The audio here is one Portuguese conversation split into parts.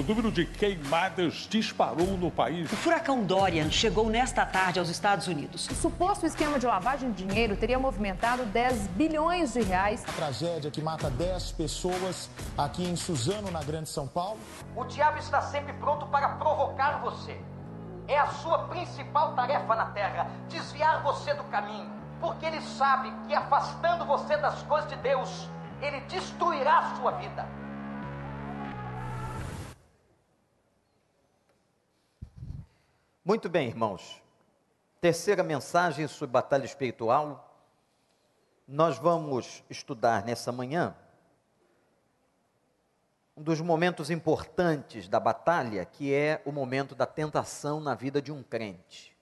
O número de queimadas disparou no país. O furacão Dorian chegou nesta tarde aos Estados Unidos. O suposto esquema de lavagem de dinheiro teria movimentado 10 bilhões de reais. A tragédia que mata 10 pessoas aqui em Suzano, na Grande São Paulo. O diabo está sempre pronto para provocar você. É a sua principal tarefa na terra desviar você do caminho, porque ele sabe que afastando você das coisas de Deus, ele destruirá a sua vida. Muito bem, irmãos. Terceira mensagem sobre batalha espiritual. Nós vamos estudar nessa manhã um dos momentos importantes da batalha, que é o momento da tentação na vida de um crente.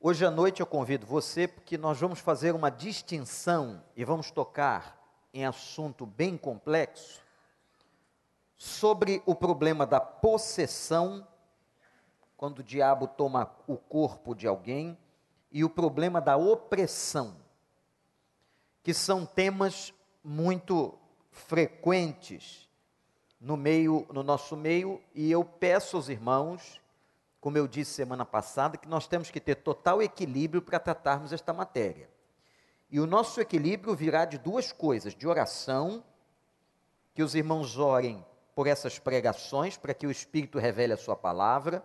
Hoje à noite eu convido você porque nós vamos fazer uma distinção e vamos tocar em assunto bem complexo sobre o problema da possessão, quando o diabo toma o corpo de alguém, e o problema da opressão, que são temas muito frequentes no meio, no nosso meio, e eu peço aos irmãos, como eu disse semana passada, que nós temos que ter total equilíbrio para tratarmos esta matéria. E o nosso equilíbrio virá de duas coisas: de oração, que os irmãos orem por essas pregações, para que o Espírito revele a sua palavra,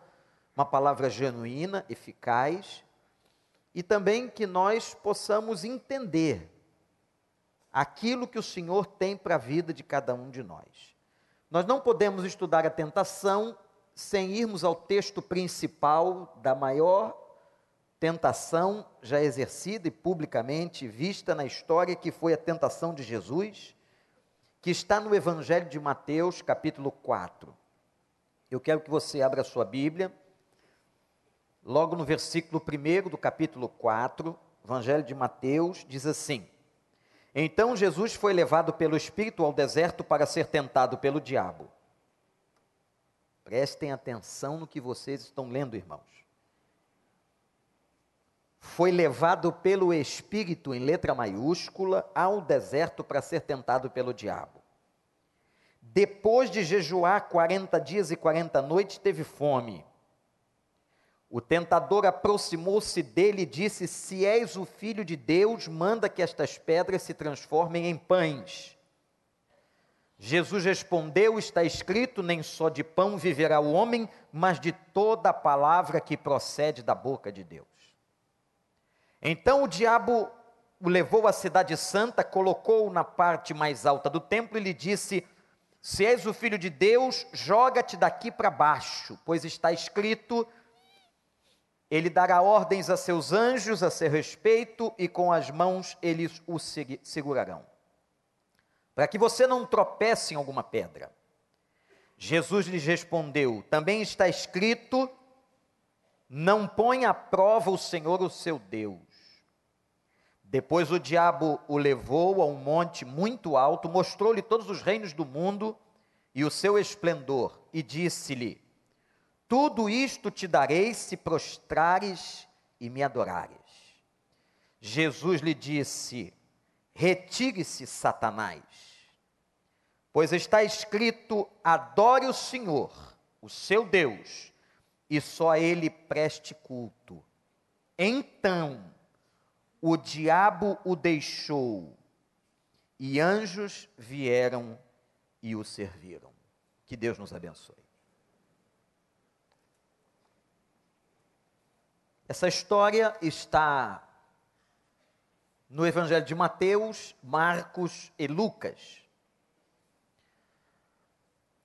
uma palavra genuína, eficaz, e também que nós possamos entender aquilo que o Senhor tem para a vida de cada um de nós. Nós não podemos estudar a tentação sem irmos ao texto principal da maior tentação já exercida e publicamente vista na história, que foi a tentação de Jesus, que está no Evangelho de Mateus, capítulo 4. Eu quero que você abra a sua Bíblia, logo no versículo 1 do capítulo 4, Evangelho de Mateus, diz assim: então Jesus foi levado pelo Espírito ao deserto para ser tentado pelo diabo. Prestem atenção no que vocês estão lendo, irmãos. Foi levado pelo Espírito, em letra maiúscula, ao deserto para ser tentado pelo diabo. Depois de jejuar 40 dias e 40 noites, teve fome. O tentador aproximou-se dele e disse: Se és o filho de Deus, manda que estas pedras se transformem em pães. Jesus respondeu: Está escrito: Nem só de pão viverá o homem, mas de toda a palavra que procede da boca de Deus. Então o diabo o levou à cidade santa, colocou-o na parte mais alta do templo e lhe disse: Se és o filho de Deus, joga-te daqui para baixo, pois está escrito: ele dará ordens a seus anjos a seu respeito e com as mãos eles o segurarão. Para que você não tropece em alguma pedra. Jesus lhes respondeu: Também está escrito: Não põe à prova o Senhor o seu Deus. Depois o diabo o levou a um monte muito alto, mostrou-lhe todos os reinos do mundo e o seu esplendor, e disse-lhe: tudo isto te darei se prostrares e me adorares. Jesus lhe disse: Retire-se, Satanás, pois está escrito: adore o Senhor, o seu Deus, e só a ele preste culto. Então o diabo o deixou, e anjos vieram e o serviram. Que Deus nos abençoe. Essa história está no Evangelho de Mateus, Marcos e Lucas.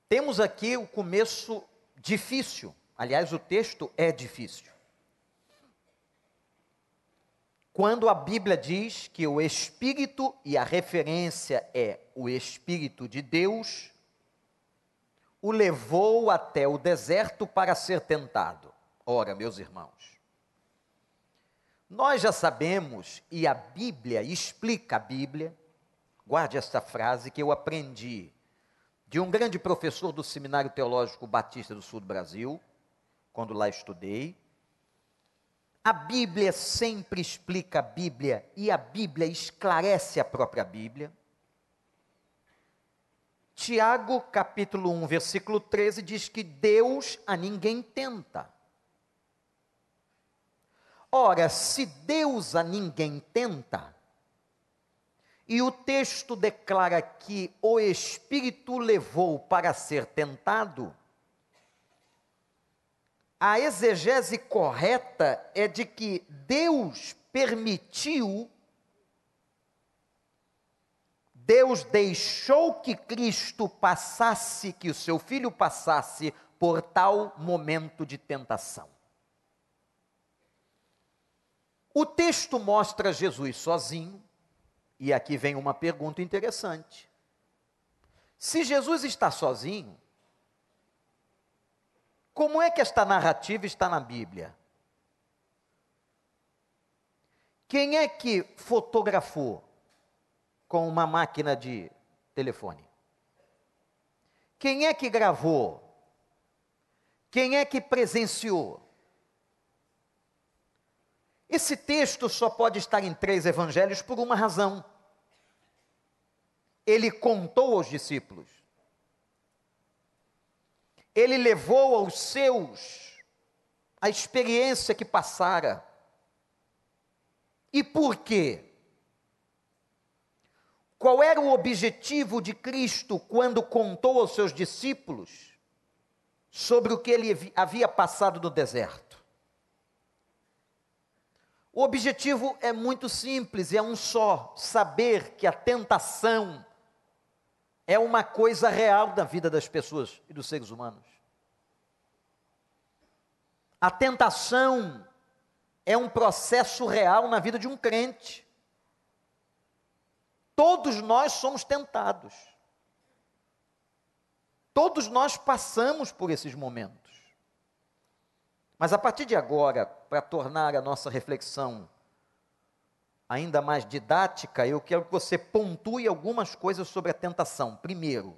Temos aqui o começo difícil, aliás, o texto é difícil. Quando a Bíblia diz que o Espírito, e a referência é o Espírito de Deus, o levou até o deserto para ser tentado. Ora, meus irmãos, nós já sabemos, e a Bíblia explica a Bíblia, guarde esta frase que eu aprendi de um grande professor do Seminário Teológico Batista do Sul do Brasil, quando lá estudei. A Bíblia sempre explica a Bíblia e a Bíblia esclarece a própria Bíblia. Tiago, capítulo 1, versículo 13, diz que Deus a ninguém tenta. Ora, se Deus a ninguém tenta, e o texto declara que o Espírito levou para ser tentado, a exegese correta é de que Deus permitiu, Deus deixou que Cristo passasse, que o seu filho passasse por tal momento de tentação. O texto mostra Jesus sozinho, e aqui vem uma pergunta interessante. Se Jesus está sozinho, como é que esta narrativa está na Bíblia? Quem é que fotografou com uma máquina de telefone? Quem é que gravou? Quem é que presenciou? Esse texto só pode estar em três evangelhos por uma razão. Ele contou aos discípulos ele levou aos seus a experiência que passara. E por quê? Qual era o objetivo de Cristo quando contou aos seus discípulos sobre o que ele havia passado no deserto? O objetivo é muito simples, é um só: saber que a tentação é uma coisa real da vida das pessoas e dos seres humanos. A tentação é um processo real na vida de um crente. Todos nós somos tentados. Todos nós passamos por esses momentos. Mas a partir de agora, para tornar a nossa reflexão ainda mais didática, eu quero que você pontue algumas coisas sobre a tentação. Primeiro,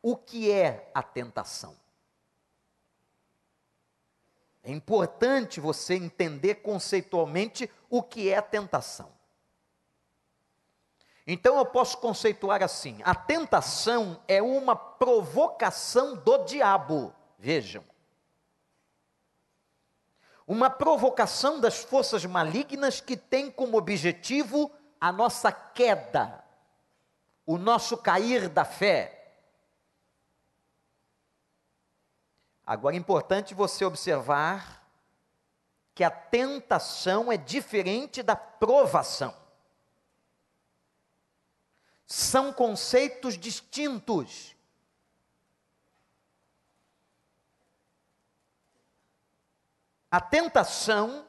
o que é a tentação? É importante você entender conceitualmente o que é a tentação. Então eu posso conceituar assim: a tentação é uma provocação do diabo. Vejam uma provocação das forças malignas que tem como objetivo a nossa queda, o nosso cair da fé. Agora é importante você observar que a tentação é diferente da provação. São conceitos distintos. A tentação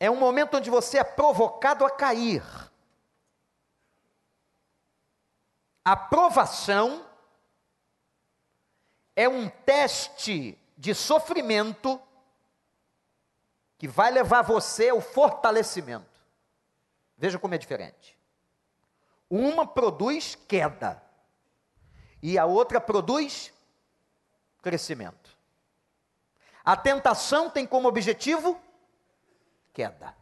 é um momento onde você é provocado a cair. A provação é um teste de sofrimento que vai levar você ao fortalecimento. Veja como é diferente. Uma produz queda e a outra produz crescimento. A tentação tem como objetivo queda.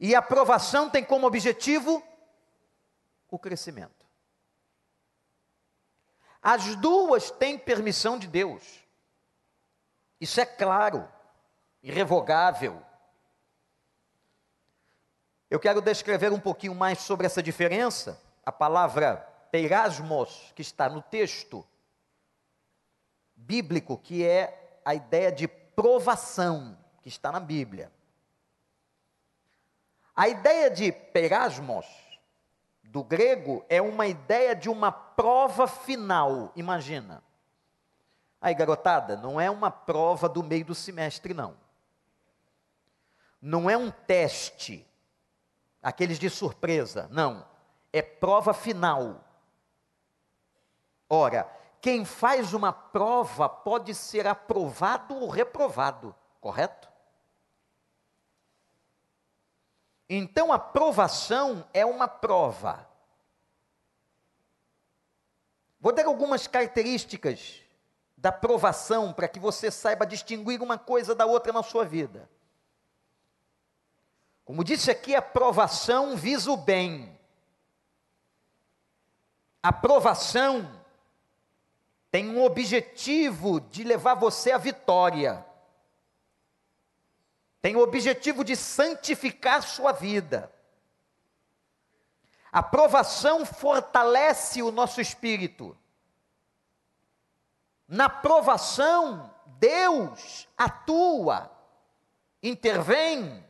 E a aprovação tem como objetivo o crescimento. As duas têm permissão de Deus. Isso é claro, irrevogável. Eu quero descrever um pouquinho mais sobre essa diferença. A palavra peirasmos, que está no texto bíblico, que é a ideia de provação que está na Bíblia. A ideia de perasmos, do grego, é uma ideia de uma prova final, imagina. Aí, garotada, não é uma prova do meio do semestre, não. Não é um teste, aqueles de surpresa, não. É prova final. Ora, quem faz uma prova pode ser aprovado ou reprovado, correto? Então a provação é uma prova. Vou dar algumas características da provação para que você saiba distinguir uma coisa da outra na sua vida. Como disse aqui, a provação visa o bem. A provação tem um objetivo de levar você à vitória. Tem o objetivo de santificar sua vida. A provação fortalece o nosso espírito. Na provação, Deus atua, intervém.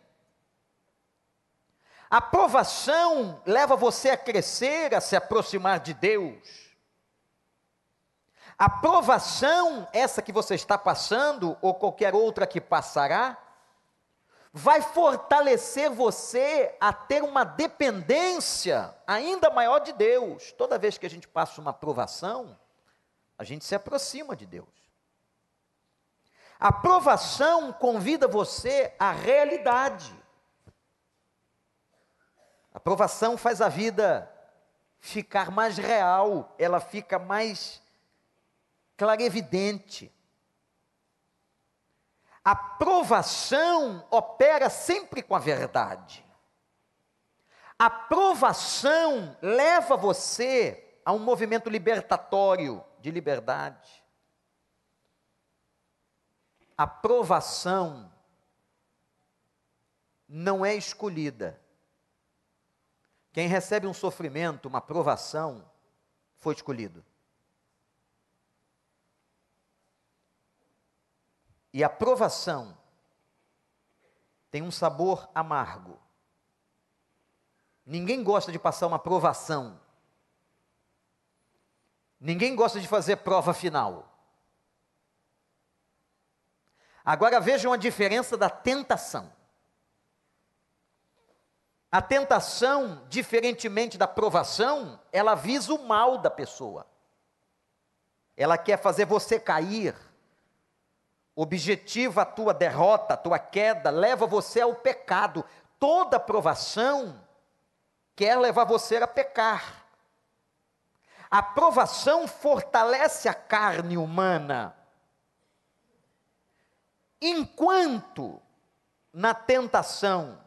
A provação leva você a crescer, a se aproximar de Deus. A provação, essa que você está passando, ou qualquer outra que passará, vai fortalecer você a ter uma dependência ainda maior de Deus. Toda vez que a gente passa uma provação, a gente se aproxima de Deus. A provação convida você à realidade. A provação faz a vida ficar mais real, ela fica mais clarevidente. A provação opera sempre com a verdade. A provação leva você a um movimento libertatório de liberdade. A provação não é escolhida. Quem recebe um sofrimento, uma provação, foi escolhido. E a provação tem um sabor amargo. Ninguém gosta de passar uma provação. Ninguém gosta de fazer prova final. Agora vejam a diferença da tentação. A tentação, diferentemente da provação, ela visa o mal da pessoa. Ela quer fazer você cair objetiva a tua derrota, a tua queda, leva você ao pecado. Toda provação quer levar você a pecar. A provação fortalece a carne humana. Enquanto na tentação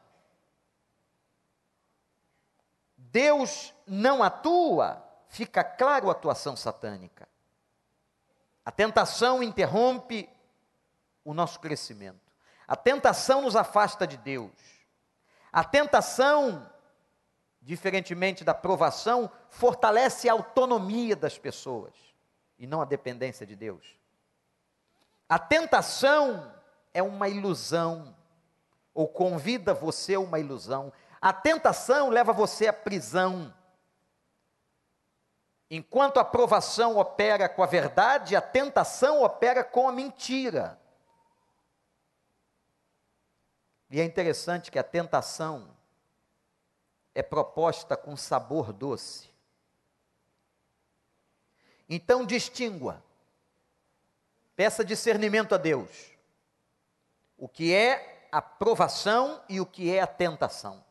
Deus não atua, fica claro a atuação satânica. A tentação interrompe o nosso crescimento. A tentação nos afasta de Deus. A tentação, diferentemente da provação, fortalece a autonomia das pessoas e não a dependência de Deus. A tentação é uma ilusão, ou convida você a uma ilusão. A tentação leva você à prisão. Enquanto a provação opera com a verdade, a tentação opera com a mentira. E é interessante que a tentação é proposta com sabor doce. Então distingua, peça discernimento a Deus. O que é a provação e o que é a tentação.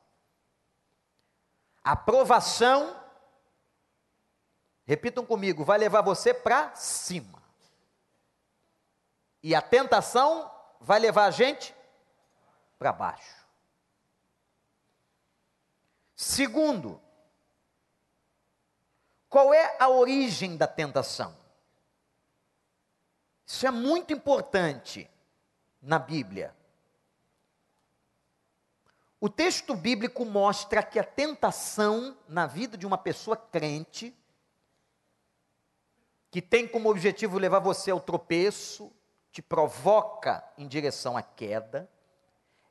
A provação, repitam comigo, vai levar você para cima. E a tentação vai levar a gente para baixo. Segundo, qual é a origem da tentação? Isso é muito importante na Bíblia. O texto bíblico mostra que a tentação na vida de uma pessoa crente, que tem como objetivo levar você ao tropeço, te provoca em direção à queda,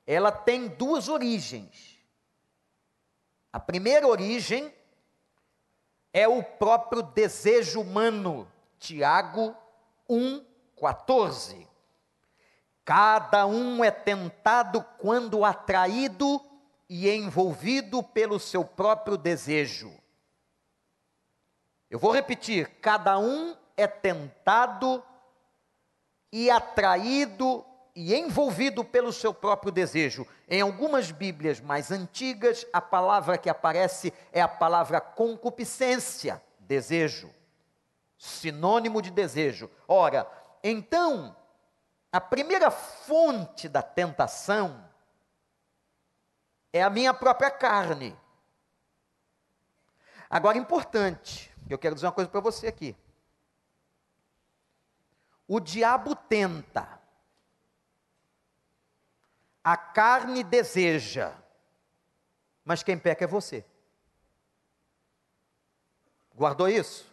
ela tem duas origens. A primeira origem é o próprio desejo humano. Tiago 1:14. Cada um é tentado quando atraído e envolvido pelo seu próprio desejo. Eu vou repetir: cada um é tentado e atraído e envolvido pelo seu próprio desejo. Em algumas Bíblias mais antigas, a palavra que aparece é a palavra concupiscência, desejo, sinônimo de desejo. Ora, então, a primeira fonte da tentação é a minha própria carne. Agora, importante, Eu quero dizer uma coisa para você aqui. O diabo tenta, a carne deseja, mas quem peca é você. Guardou isso?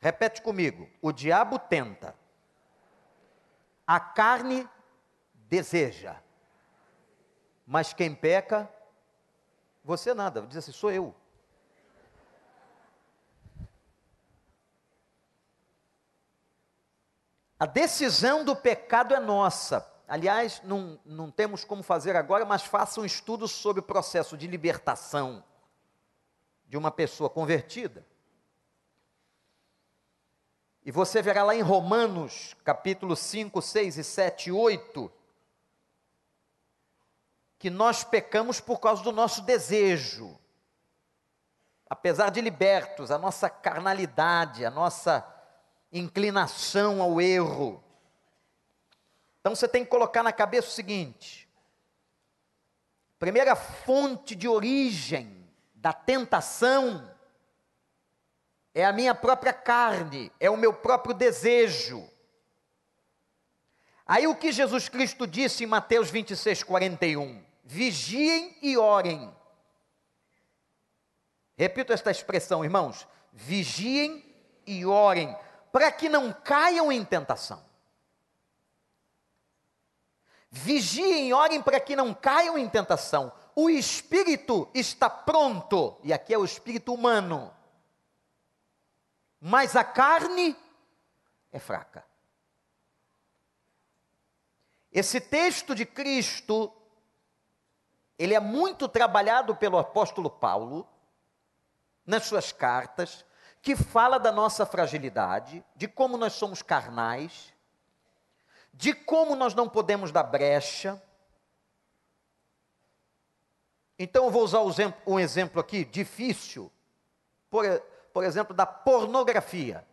Repete comigo: o diabo tenta, a carne deseja, mas quem peca, você nada. Diz assim: sou eu. A decisão do pecado é nossa. Aliás, não, não temos como fazer agora, mas faça um estudo sobre o processo de libertação de uma pessoa convertida. E você verá lá em Romanos, capítulo 5, 6 e 7 e 8, que nós pecamos por causa do nosso desejo. Apesar de libertos, a nossa carnalidade, a nossa inclinação ao erro. Então você tem que colocar na cabeça o seguinte: primeira fonte de origem da tentação é a minha própria carne, é o meu próprio desejo. Aí o que Jesus Cristo disse em Mateus 26, 41? Vigiem e orem. Repito esta expressão, irmãos: vigiem e orem, para que não caiam em tentação. Vigiem orem para que não caiam em tentação. O espírito está pronto, e aqui é o espírito humano, mas a carne é fraca. Esse texto de Cristo, ele é muito trabalhado pelo apóstolo Paulo nas suas cartas, que fala da nossa fragilidade, de como nós somos carnais, de como nós não podemos dar brecha. Então eu vou usar um exemplo aqui difícil, por, por exemplo, da pornografia.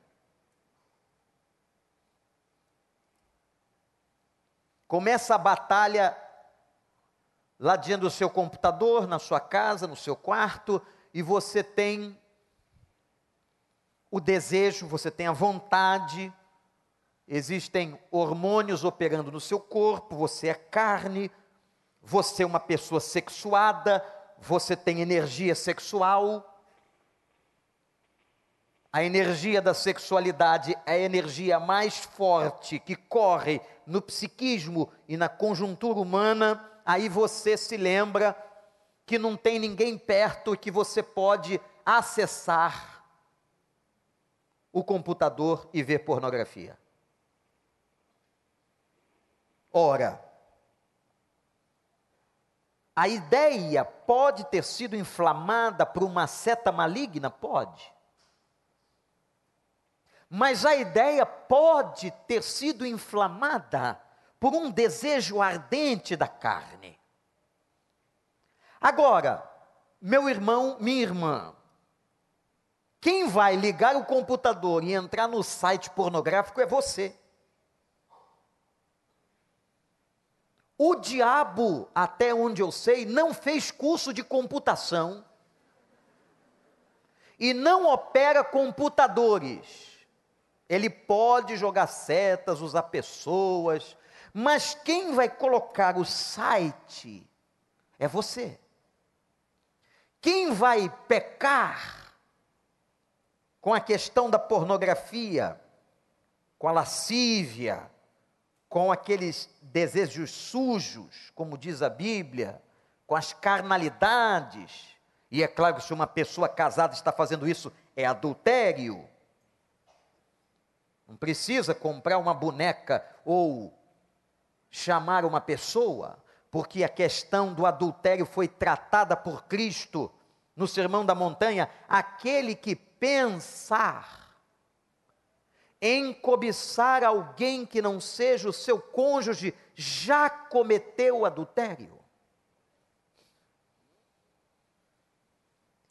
Começa a batalha lá dentro do seu computador, na sua casa, no seu quarto, e você tem o desejo, você tem a vontade, existem hormônios operando no seu corpo, você é carne, você é uma pessoa sexuada, você tem energia sexual. A energia da sexualidade é a energia mais forte que corre no psiquismo e na conjuntura humana. Aí você se lembra que não tem ninguém perto que você pode acessar o computador e ver pornografia. Ora, a ideia pode ter sido inflamada por uma seta maligna? Pode. Mas a ideia pode ter sido inflamada por um desejo ardente da carne. Agora, meu irmão, minha irmã, quem vai ligar o computador e entrar no site pornográfico é você. O diabo, até onde eu sei, não fez curso de computação e não opera computadores. Ele pode jogar setas, usar pessoas, mas quem vai colocar o site é você. Quem vai pecar com a questão da pornografia, com a lascívia, com aqueles desejos sujos, como diz a Bíblia, com as carnalidades. E é claro que se uma pessoa casada está fazendo isso, é adultério. Não precisa comprar uma boneca ou chamar uma pessoa, porque a questão do adultério foi tratada por Cristo no Sermão da Montanha. Aquele que pensar em cobiçar alguém que não seja o seu cônjuge, já cometeu adultério.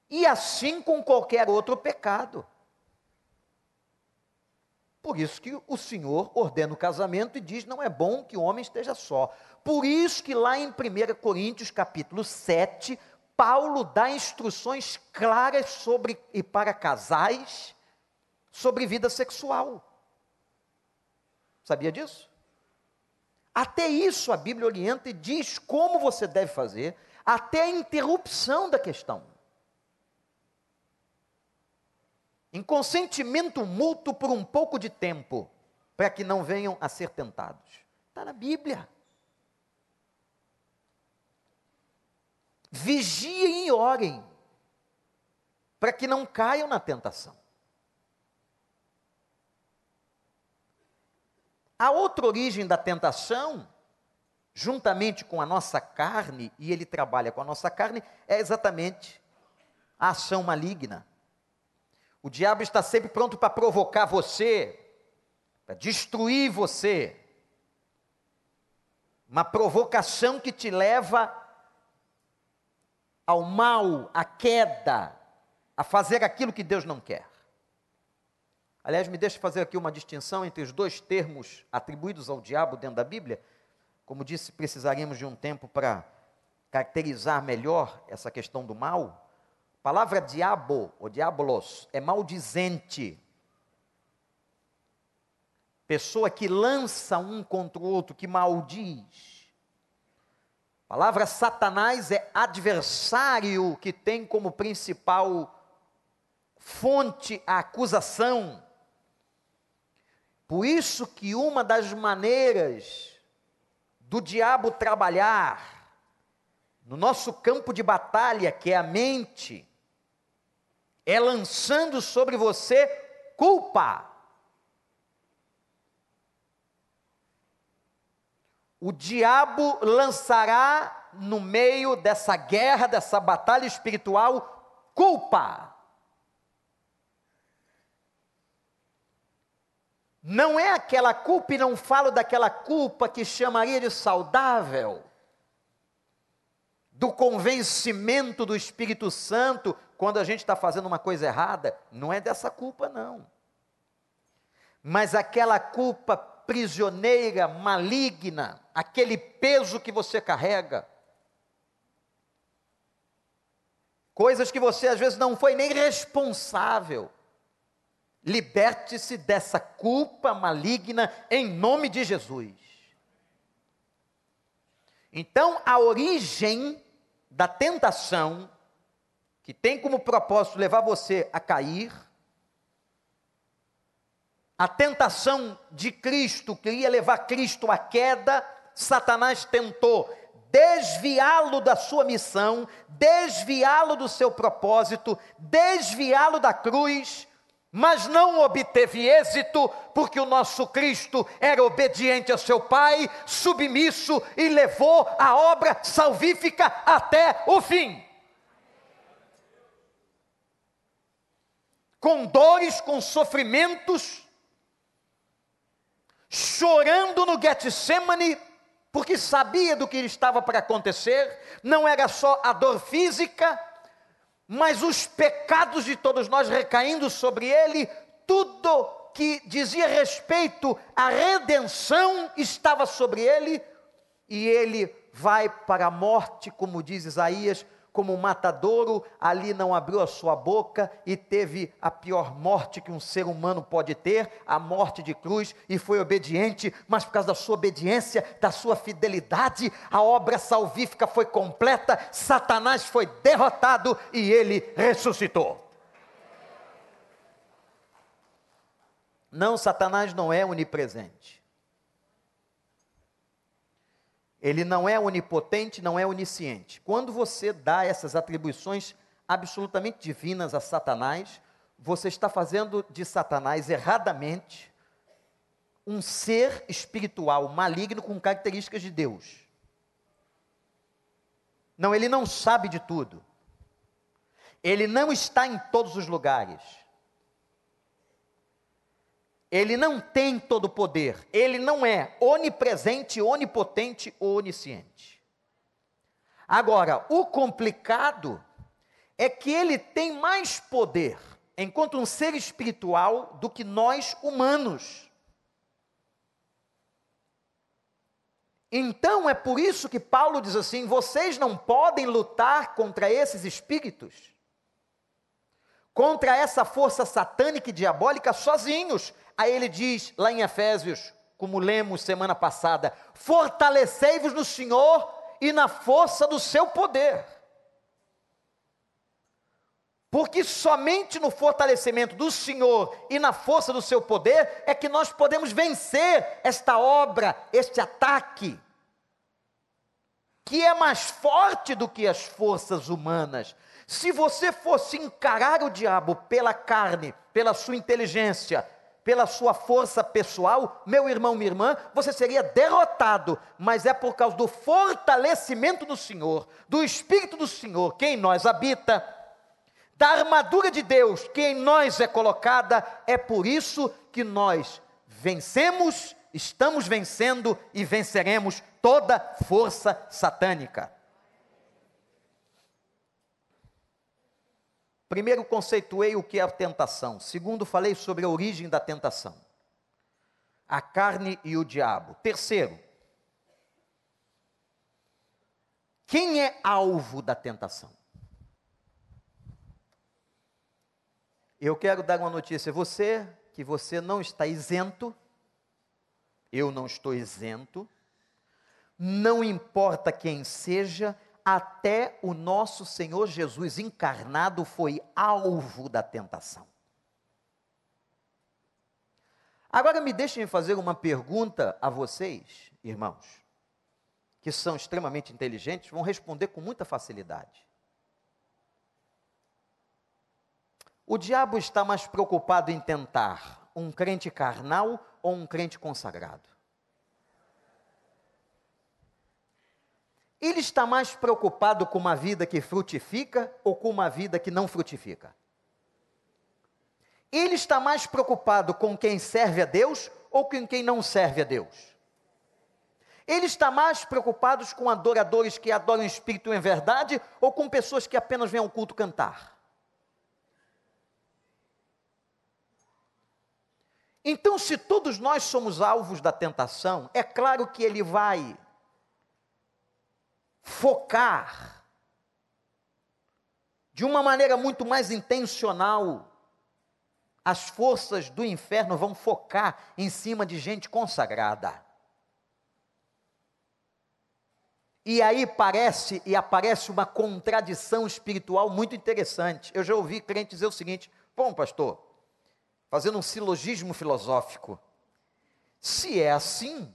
E assim com qualquer outro pecado. Por isso que o Senhor ordena o casamento e diz: não é bom que o homem esteja só. Por isso que lá em 1 Coríntios capítulo 7, Paulo dá instruções claras sobre e para casais sobre vida sexual. Sabia disso? Até isso a Bíblia orienta e diz como você deve fazer, até a interrupção da questão. Em consentimento mútuo por um pouco de tempo, para que não venham a ser tentados. Está na Bíblia. Vigiem e orem, para que não caiam na tentação. A outra origem da tentação, juntamente com a nossa carne, e ele trabalha com a nossa carne, é exatamente a ação maligna. O diabo está sempre pronto para provocar você, para destruir você. Uma provocação que te leva ao mal, à queda, a fazer aquilo que Deus não quer. Aliás, me deixe fazer aqui uma distinção entre os dois termos atribuídos ao diabo dentro da Bíblia. Como disse, precisaríamos de um tempo para caracterizar melhor essa questão do mal. A palavra diabo, ou diabolos, é maldizente. Pessoa que lança um contra o outro, que maldiz. A palavra Satanás é adversário que tem como principal fonte a acusação. Por isso que uma das maneiras do diabo trabalhar no nosso campo de batalha, que é a mente, é lançando sobre você culpa. o diabo lançará no meio dessa guerra, dessa batalha espiritual, culpa. Não é aquela culpa, e não falo daquela culpa que chamaria de saudável, do convencimento do Espírito Santo quando a gente está fazendo uma coisa errada. Não é dessa culpa, não. Mas aquela culpa prisioneira, maligna, aquele peso que você carrega. Coisas que você às vezes não foi nem responsável. Liberte-se dessa culpa maligna em nome de Jesus. Então, a origem da tentação, que tem como propósito levar você a cair, a tentação de Cristo queria levar Cristo à queda, Satanás tentou desviá-lo da sua missão, desviá-lo do seu propósito, desviá-lo da cruz, mas não obteve êxito, porque o nosso Cristo era obediente ao seu Pai, submisso e levou a obra salvífica até o fim. Com dores, com sofrimentos, chorando no Getsemane, porque sabia do que estava para acontecer, não era só a dor física, mas os pecados de todos nós recaindo sobre ele, tudo que dizia respeito à redenção estava sobre ele, e ele vai para a morte, como diz Isaías, como um matadouro, ali não abriu a sua boca e teve a pior morte que um ser humano pode ter, a morte de cruz, e foi obediente, mas por causa da sua obediência, da sua fidelidade, a obra salvífica foi completa, Satanás foi derrotado e ele ressuscitou. Não, Satanás não é onipresente. Ele não é onipotente, não é onisciente. Quando você dá essas atribuições absolutamente divinas a Satanás, você está fazendo de Satanás erradamente um ser espiritual maligno com características de Deus. Não, ele não sabe de tudo. Ele não está em todos os lugares. Ele não tem todo o poder, ele não é onipresente, onipotente ou onisciente. Agora, o complicado é que ele tem mais poder, enquanto um ser espiritual, do que nós humanos. Então é por isso que Paulo diz assim: vocês não podem lutar contra esses espíritos, contra essa força satânica e diabólica sozinhos. Aí ele diz lá em Efésios, como lemos semana passada: fortalecei-vos no Senhor e na força do seu poder. Porque somente no fortalecimento do Senhor e na força do seu poder é que nós podemos vencer esta obra, este ataque, que é mais forte do que as forças humanas. Se você fosse encarar o diabo pela carne, pela sua inteligência, pela sua força pessoal, meu irmão, minha irmã, você seria derrotado, mas é por causa do fortalecimento do Senhor, do Espírito do Senhor, que em nós habita da armadura de Deus que em nós é colocada, é por isso que nós vencemos, estamos vencendo e venceremos toda força satânica. Primeiro, conceituei o que é a tentação. Segundo, falei sobre a origem da tentação. A carne e o diabo. Terceiro, quem é alvo da tentação? Eu quero dar uma notícia a você que você não está isento. Eu não estou isento. Não importa quem seja, até o nosso Senhor Jesus encarnado foi alvo da tentação. Agora me deixem fazer uma pergunta a vocês, irmãos, que são extremamente inteligentes, vão responder com muita facilidade. O diabo está mais preocupado em tentar um crente carnal ou um crente consagrado? Ele está mais preocupado com uma vida que frutifica ou com uma vida que não frutifica? Ele está mais preocupado com quem serve a Deus ou com quem não serve a Deus? Ele está mais preocupado com adoradores que adoram o Espírito em verdade ou com pessoas que apenas vêm ao culto cantar? Então, se todos nós somos alvos da tentação, é claro que ele vai focar de uma maneira muito mais intencional. As forças do inferno vão focar em cima de gente consagrada. E aí parece e aparece uma contradição espiritual muito interessante. Eu já ouvi crente dizer o seguinte: bom, pastor, fazendo um silogismo filosófico. Se é assim,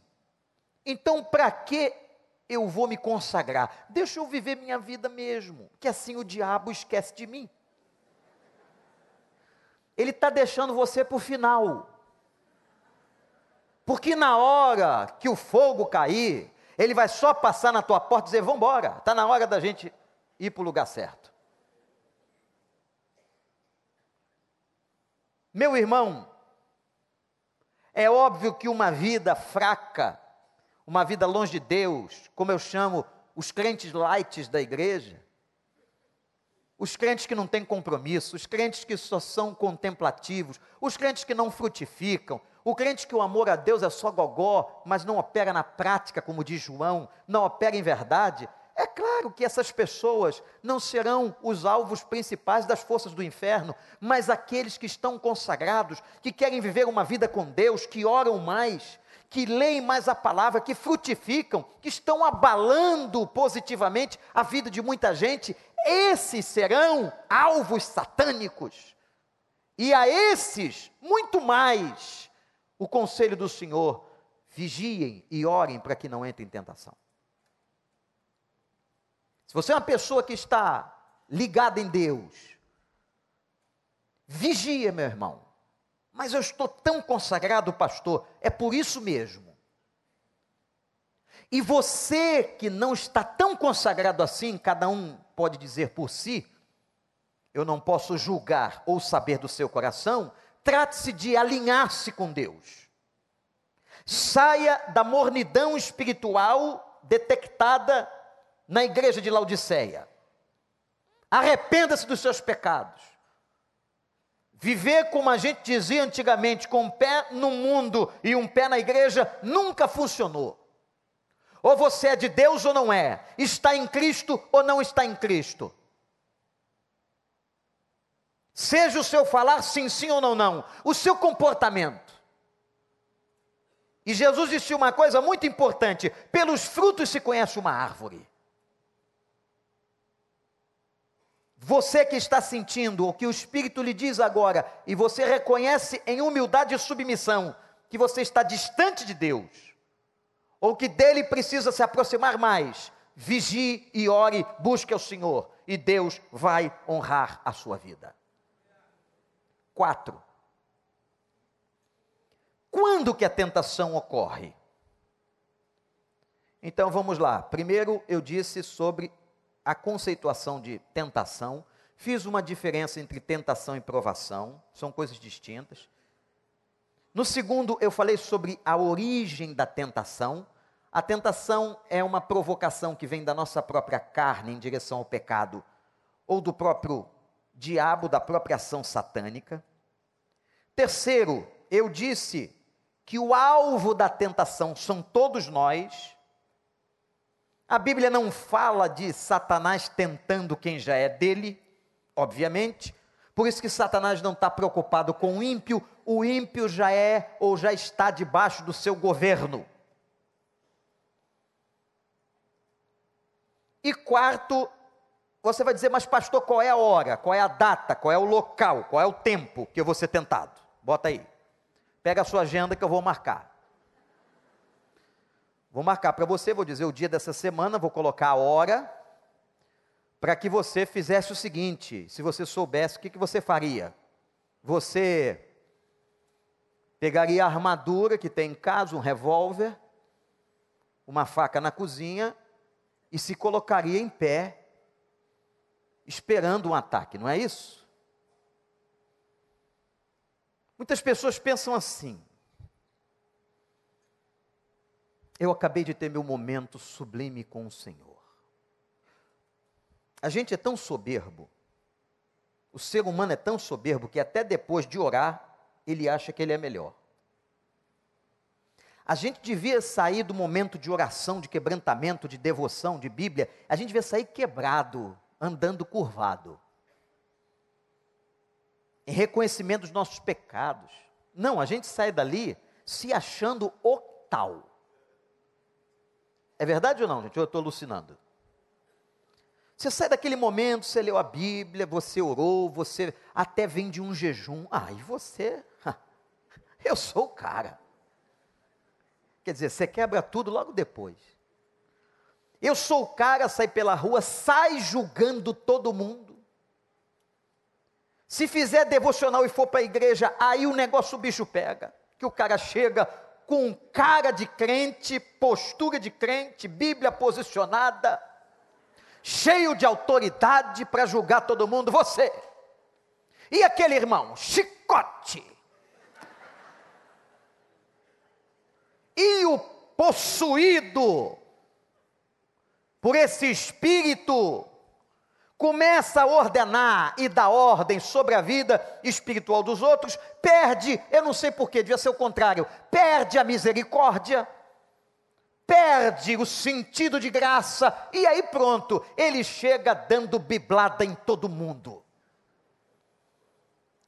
então para que eu vou me consagrar? Deixa eu viver minha vida mesmo, que assim o diabo esquece de mim. Ele está deixando você para o final. Porque na hora que o fogo cair, ele vai só passar na tua porta e dizer: vamos embora, está na hora da gente ir para o lugar certo. Meu irmão, é óbvio que uma vida fraca, uma vida longe de Deus, como eu chamo os crentes lights da igreja, os crentes que não têm compromisso, os crentes que só são contemplativos, os crentes que não frutificam, o crente que o amor a Deus é só gogó, mas não opera na prática, como diz João, não opera em verdade, é claro que essas pessoas não serão os alvos principais das forças do inferno, mas aqueles que estão consagrados, que querem viver uma vida com Deus, que oram mais, que leem mais a palavra, que frutificam, que estão abalando positivamente a vida de muita gente, esses serão alvos satânicos. E a esses, muito mais, o conselho do Senhor: vigiem e orem para que não entrem em tentação. Se você é uma pessoa que está ligada em Deus, vigia, meu irmão. Mas eu estou tão consagrado, pastor, é por isso mesmo. E você que não está tão consagrado assim, cada um pode dizer por si, eu não posso julgar ou saber do seu coração, trate-se de alinhar-se com Deus. Saia da mornidão espiritual detectada na igreja de Laodiceia. Arrependa-se dos seus pecados. Viver como a gente dizia antigamente, com um pé no mundo e um pé na igreja, nunca funcionou. Ou você é de Deus ou não é? Está em Cristo ou não está em Cristo? Seja o seu falar sim, sim ou não, não. O seu comportamento. E Jesus disse uma coisa muito importante: pelos frutos se conhece uma árvore. Você que está sentindo o que o Espírito lhe diz agora, e você reconhece em humildade e submissão que você está distante de Deus, ou que dele precisa se aproximar mais, vigie e ore, busque ao Senhor, e Deus vai honrar a sua vida. Quatro. Quando que a tentação ocorre? Então vamos lá. Primeiro eu disse sobre a conceituação de tentação, fiz uma diferença entre tentação e provação, são coisas distintas. No segundo, eu falei sobre a origem da tentação. A tentação é uma provocação que vem da nossa própria carne em direção ao pecado, ou do próprio diabo, da própria ação satânica. Terceiro, eu disse que o alvo da tentação são todos nós, a Bíblia não fala de Satanás tentando quem já é dele, obviamente. Por isso que Satanás não está preocupado com o ímpio, o ímpio já é ou já está debaixo do seu governo. E quarto, você vai dizer, mas pastor, qual é a hora, qual é a data, qual é o local, qual é o tempo que eu vou ser tentado? Bota aí. Pega a sua agenda que eu vou marcar. Vou marcar para você, vou dizer o dia dessa semana, vou colocar a hora, para que você fizesse o seguinte: se você soubesse, o que, que você faria? Você pegaria a armadura que tem em casa, um revólver, uma faca na cozinha, e se colocaria em pé, esperando um ataque, não é isso? Muitas pessoas pensam assim: eu acabei de ter meu momento sublime com o Senhor. A gente é tão soberbo, o ser humano é tão soberbo que até depois de orar, ele acha que ele é melhor. A gente devia sair do momento de oração, de quebrantamento, de devoção, de Bíblia, a gente devia sair quebrado, andando curvado. Em reconhecimento dos nossos pecados. Não, a gente sai dali se achando o tal. É verdade ou não, gente? Eu estou alucinando. Você sai daquele momento, você leu a Bíblia, você orou, você até vem de um jejum. Ah, e você? Eu sou o cara. Quer dizer, você quebra tudo logo depois. Eu sou o cara, sai pela rua, sai julgando todo mundo. Se fizer devocional e for para a igreja, aí o negócio o bicho pega. Que o cara chega, com cara de crente, postura de crente, Bíblia posicionada, cheio de autoridade para julgar todo mundo, você. E aquele irmão, chicote. E o possuído por esse espírito começa a ordenar e dar ordem sobre a vida espiritual dos outros, perde, eu não sei porquê, devia ser o contrário, perde a misericórdia, perde o sentido de graça, e aí pronto, ele chega dando biblada em todo mundo.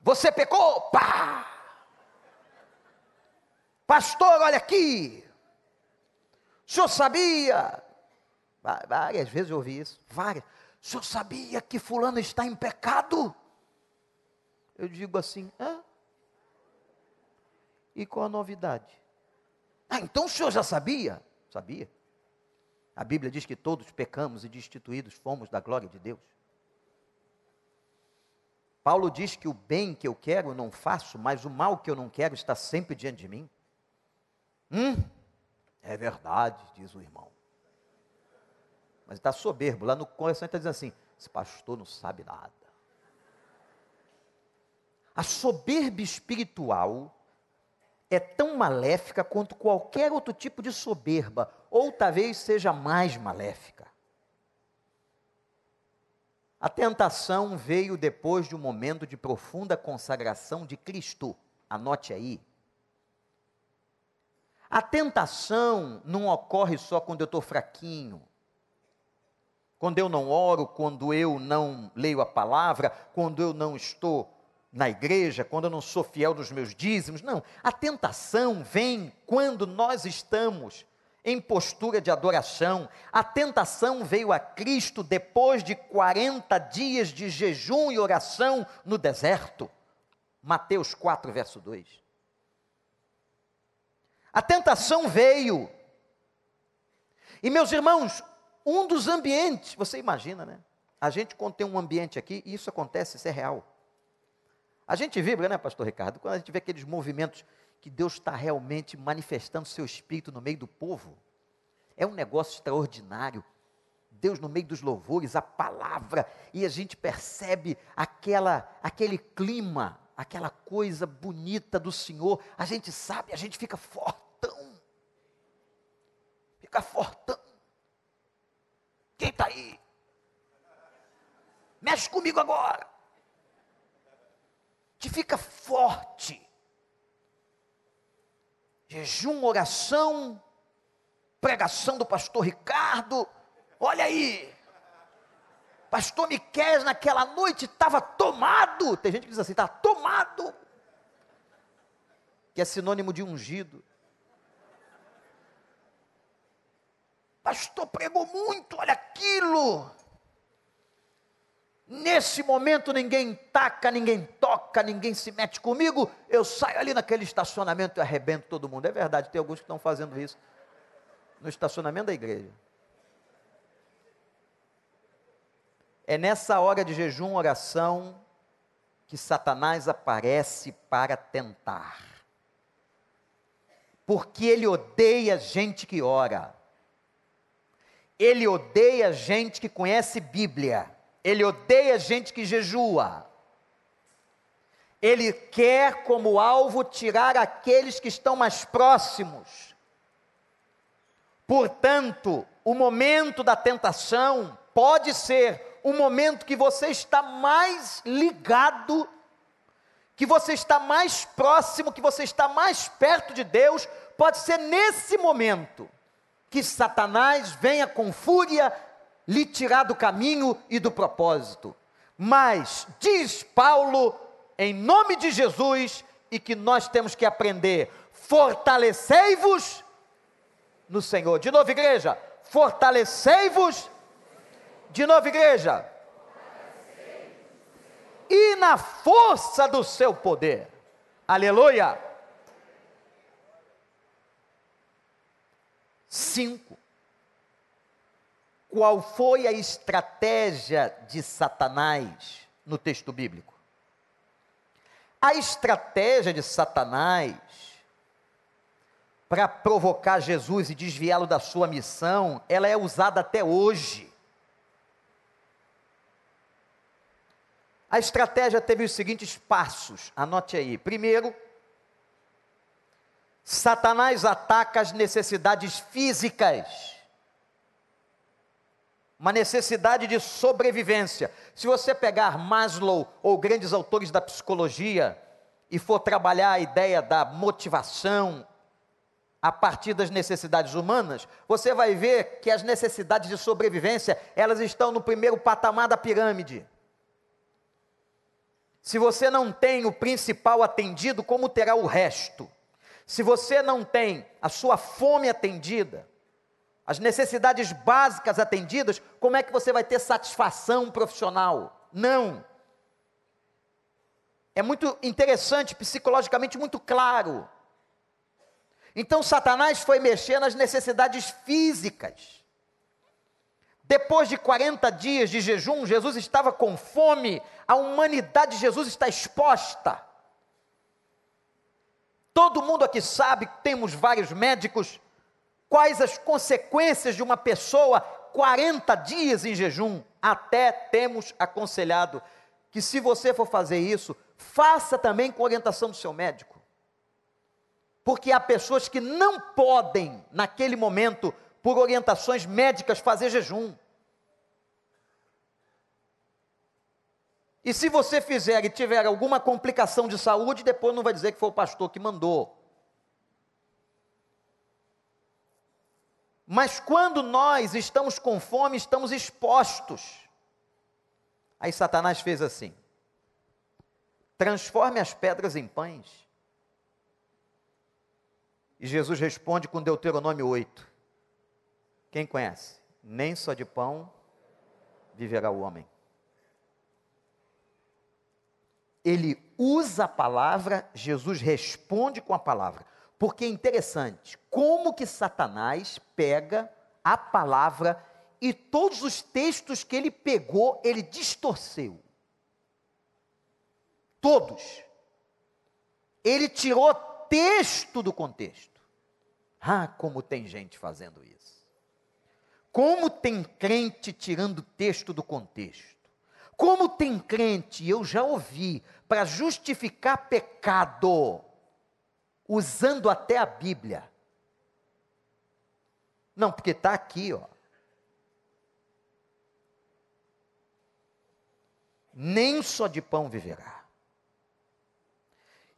Você pecou? Pá! Pastor, olha aqui. O senhor sabia? Várias vezes eu ouvi isso, várias. O senhor sabia que fulano está em pecado? Eu digo assim, hã? E qual a novidade? Ah, então o senhor já sabia? Sabia. A Bíblia diz que todos pecamos e destituídos fomos da glória de Deus. Paulo diz que o bem que eu quero eu não faço, mas o mal que eu não quero está sempre diante de mim. Hum, é verdade, diz o irmão mas está soberbo. Lá no coração está dizendo assim: esse pastor não sabe nada. A soberba espiritual é tão maléfica quanto qualquer outro tipo de soberba, ou talvez seja mais maléfica. A tentação veio depois de um momento de profunda consagração de Cristo. Anote aí. A tentação não ocorre só quando eu estou fraquinho, quando eu não oro, quando eu não leio a palavra, quando eu não estou na igreja, quando eu não sou fiel dos meus dízimos. Não, a tentação vem quando nós estamos em postura de adoração. A tentação veio a Cristo depois de 40 dias de jejum e oração no deserto. Mateus 4, verso 2. A tentação veio. E meus irmãos, um dos ambientes, você imagina, né? A gente quando tem um ambiente aqui, e isso acontece, isso é real. A gente vibra, né, pastor Ricardo, quando a gente vê aqueles movimentos que Deus está realmente manifestando seu espírito no meio do povo. É um negócio extraordinário. Deus no meio dos louvores, a palavra, e a gente percebe aquela, aquele clima, aquela coisa bonita do Senhor. A gente sabe, a gente fica fortão. Fica fortão. Quem está aí? Mexe comigo agora. Te fica forte jejum, oração, pregação do pastor Ricardo. Olha aí, pastor Miquel naquela noite estava tomado. Tem gente que diz assim, está tomado, que é sinônimo de ungido. Pastor pregou muito, olha aquilo. Nesse momento ninguém taca, ninguém toca, ninguém se mete comigo. Eu saio ali naquele estacionamento e arrebento todo mundo. É verdade, tem alguns que estão fazendo isso no estacionamento da igreja. É nessa hora de jejum, oração, que Satanás aparece para tentar. Porque ele odeia gente que ora. Ele odeia gente que conhece Bíblia. Ele odeia gente que jejua. Ele quer como alvo tirar aqueles que estão mais próximos. Portanto, o momento da tentação pode ser o momento que você está mais ligado, que você está mais próximo, que você está mais perto de Deus. Pode ser nesse momento que Satanás venha com fúria lhe tirar do caminho e do propósito. Mas, diz Paulo, em nome de Jesus, e que nós temos que aprender: fortalecei-vos no Senhor. De novo, igreja, fortalecei-vos. De novo, igreja. E na força do seu poder. Aleluia. Cinco qual foi a estratégia de Satanás no texto bíblico? A estratégia de Satanás para provocar Jesus e desviá-lo da sua missão, ela é usada até hoje. A estratégia teve os seguintes passos, anote aí. Primeiro, Satanás ataca as necessidades físicas uma necessidade de sobrevivência. Se você pegar Maslow ou grandes autores da psicologia e for trabalhar a ideia da motivação a partir das necessidades humanas, você vai ver que as necessidades de sobrevivência, elas estão no primeiro patamar da pirâmide. Se você não tem o principal atendido, como terá o resto? Se você não tem a sua fome atendida, as necessidades básicas atendidas, como é que você vai ter satisfação profissional? Não. É muito interessante, psicologicamente muito claro. Então Satanás foi mexer nas necessidades físicas. Depois de 40 dias de jejum, Jesus estava com fome, a humanidade de Jesus está exposta. Todo mundo aqui sabe temos vários médicos quais as consequências de uma pessoa 40 dias em jejum. Até temos aconselhado que, se você for fazer isso, faça também com orientação do seu médico. Porque há pessoas que não podem, naquele momento, por orientações médicas, fazer jejum. E se você fizer e tiver alguma complicação de saúde, depois não vai dizer que foi o pastor que mandou. Mas quando nós estamos com fome, estamos expostos. Aí Satanás fez assim: transforme as pedras em pães. E Jesus responde com Deuteronômio 8. Quem conhece? Nem só de pão viverá o homem. Ele usa a palavra, Jesus responde com a palavra. Porque é interessante, como que Satanás pega a palavra e todos os textos que ele pegou, ele distorceu. Todos. Ele tirou texto do contexto. Ah, como tem gente fazendo isso. Como tem crente tirando texto do contexto. Como tem crente, eu já ouvi, para justificar pecado, usando até a Bíblia. Não, porque está aqui, ó. Nem só de pão viverá.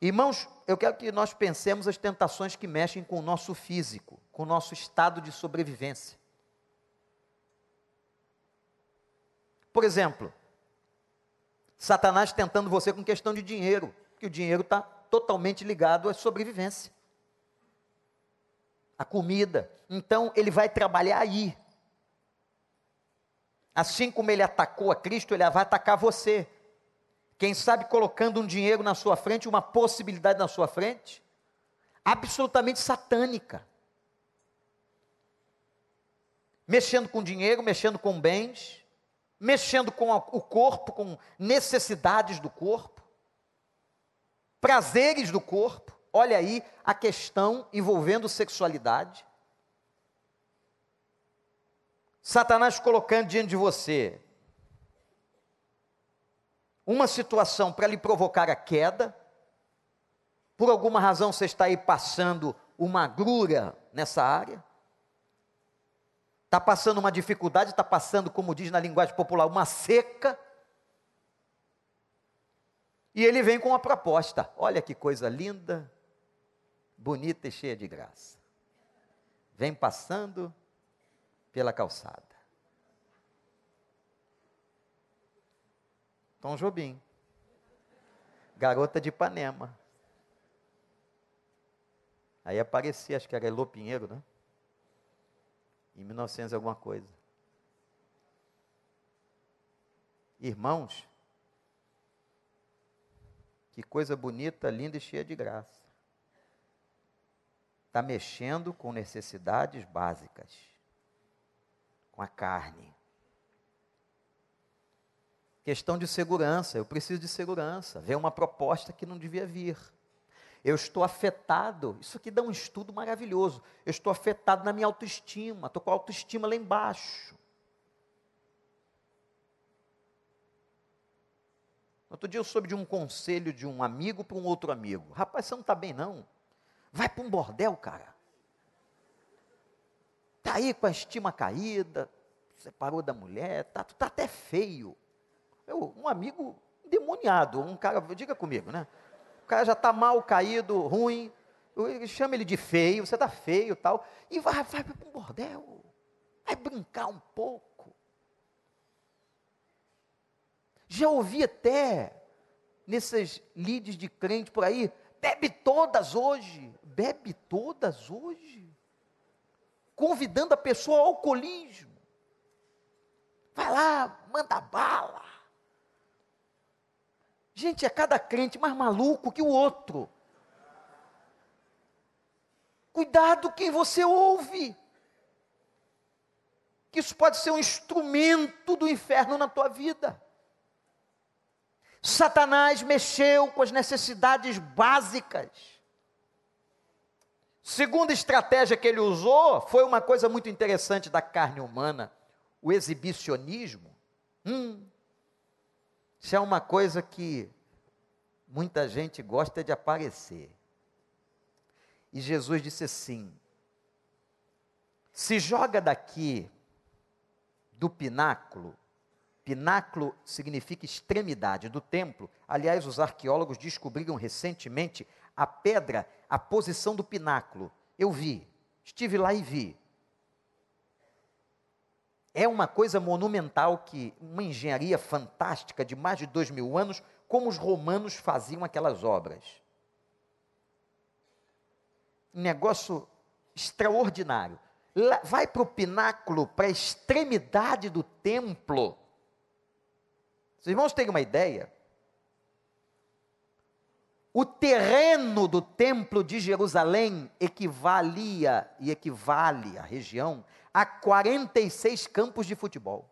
Irmãos, eu quero que nós pensemos as tentações que mexem com o nosso físico, com o nosso estado de sobrevivência. Por exemplo, Satanás tentando você com questão de dinheiro, que o dinheiro está totalmente ligado à sobrevivência. A comida. Então ele vai trabalhar aí. Assim como ele atacou a Cristo, ele vai atacar você. Quem sabe colocando um dinheiro na sua frente, uma possibilidade na sua frente, absolutamente satânica. Mexendo com dinheiro, mexendo com bens, mexendo com o corpo, com necessidades do corpo, prazeres do corpo. Olha aí a questão envolvendo sexualidade. Satanás colocando diante de você uma situação para lhe provocar a queda. Por alguma razão você está aí passando uma grura nessa área. Está passando uma dificuldade, está passando, como diz na linguagem popular, uma seca. E ele vem com uma proposta: olha que coisa linda, bonita e cheia de graça. Vem passando pela calçada. Tom Jobim. Garota de Ipanema. Aí aparecia, acho que era Elô Pinheiro, né? Em 1900 alguma coisa. Irmãos, que coisa bonita, linda e cheia de graça. Está mexendo com necessidades básicas, com a carne. Questão de segurança, eu preciso de segurança. Vem uma proposta que não devia vir. Eu estou afetado. Isso aqui dá um estudo maravilhoso. Eu estou afetado na minha autoestima. Estou com a autoestima lá embaixo. Outro dia eu soube de um conselho de um amigo para um outro amigo. Rapaz, você não está bem, não. Vai para um bordel, cara. Está aí com a estima caída, separou da mulher, tá, tu está até feio. Eu, um amigo demoniado, um cara, diga comigo, né? Cara já está mal caído, ruim, chama ele de feio, você está feio tal, e vai, vai para um bordel, vai brincar um pouco. Já ouvi até nesses leads de crente por aí, bebe todas hoje, bebe todas hoje, convidando a pessoa ao alcoolismo. Vai lá, manda bala. Gente, é cada crente mais maluco que o outro. Cuidado quem você ouve. Que isso pode ser um instrumento do inferno na tua vida. Satanás mexeu com as necessidades básicas. Segunda estratégia que ele usou foi uma coisa muito interessante da carne humana: o exibicionismo. Hum, isso é uma coisa que muita gente gosta de aparecer. E Jesus disse assim: se joga daqui do pináculo, pináculo significa extremidade do templo. Aliás, os arqueólogos descobriram recentemente a pedra, a posição do pináculo. Eu vi, estive lá e vi. É uma coisa monumental que, uma engenharia fantástica de mais de dois mil anos, como os romanos faziam aquelas obras. Um negócio extraordinário. Vai para o pináculo, para a extremidade do templo. Os irmãos têm uma ideia? O terreno do templo de Jerusalém equivalia e equivale a região a 46 campos de futebol.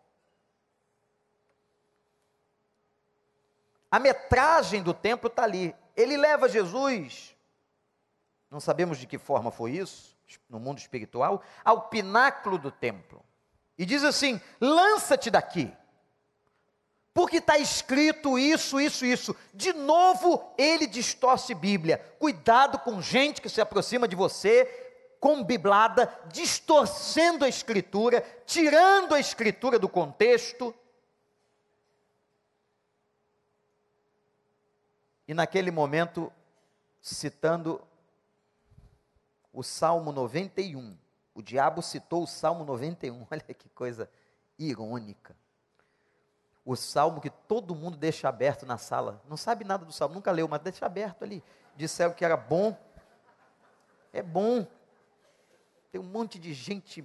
A metragem do templo está ali. Ele leva Jesus, não sabemos de que forma foi isso, no mundo espiritual, ao pináculo do templo. E diz assim: lança-te daqui. Porque está escrito isso, isso, isso. De novo, ele distorce Bíblia. Cuidado com gente que se aproxima de você com biblada, distorcendo a escritura, tirando a escritura do contexto. E naquele momento, citando o Salmo 91, o diabo citou o Salmo 91, olha que coisa irônica o salmo que todo mundo deixa aberto na sala. Não sabe nada do salmo, nunca leu, mas deixa aberto ali. Disseram que era bom. É bom. Tem um monte de gente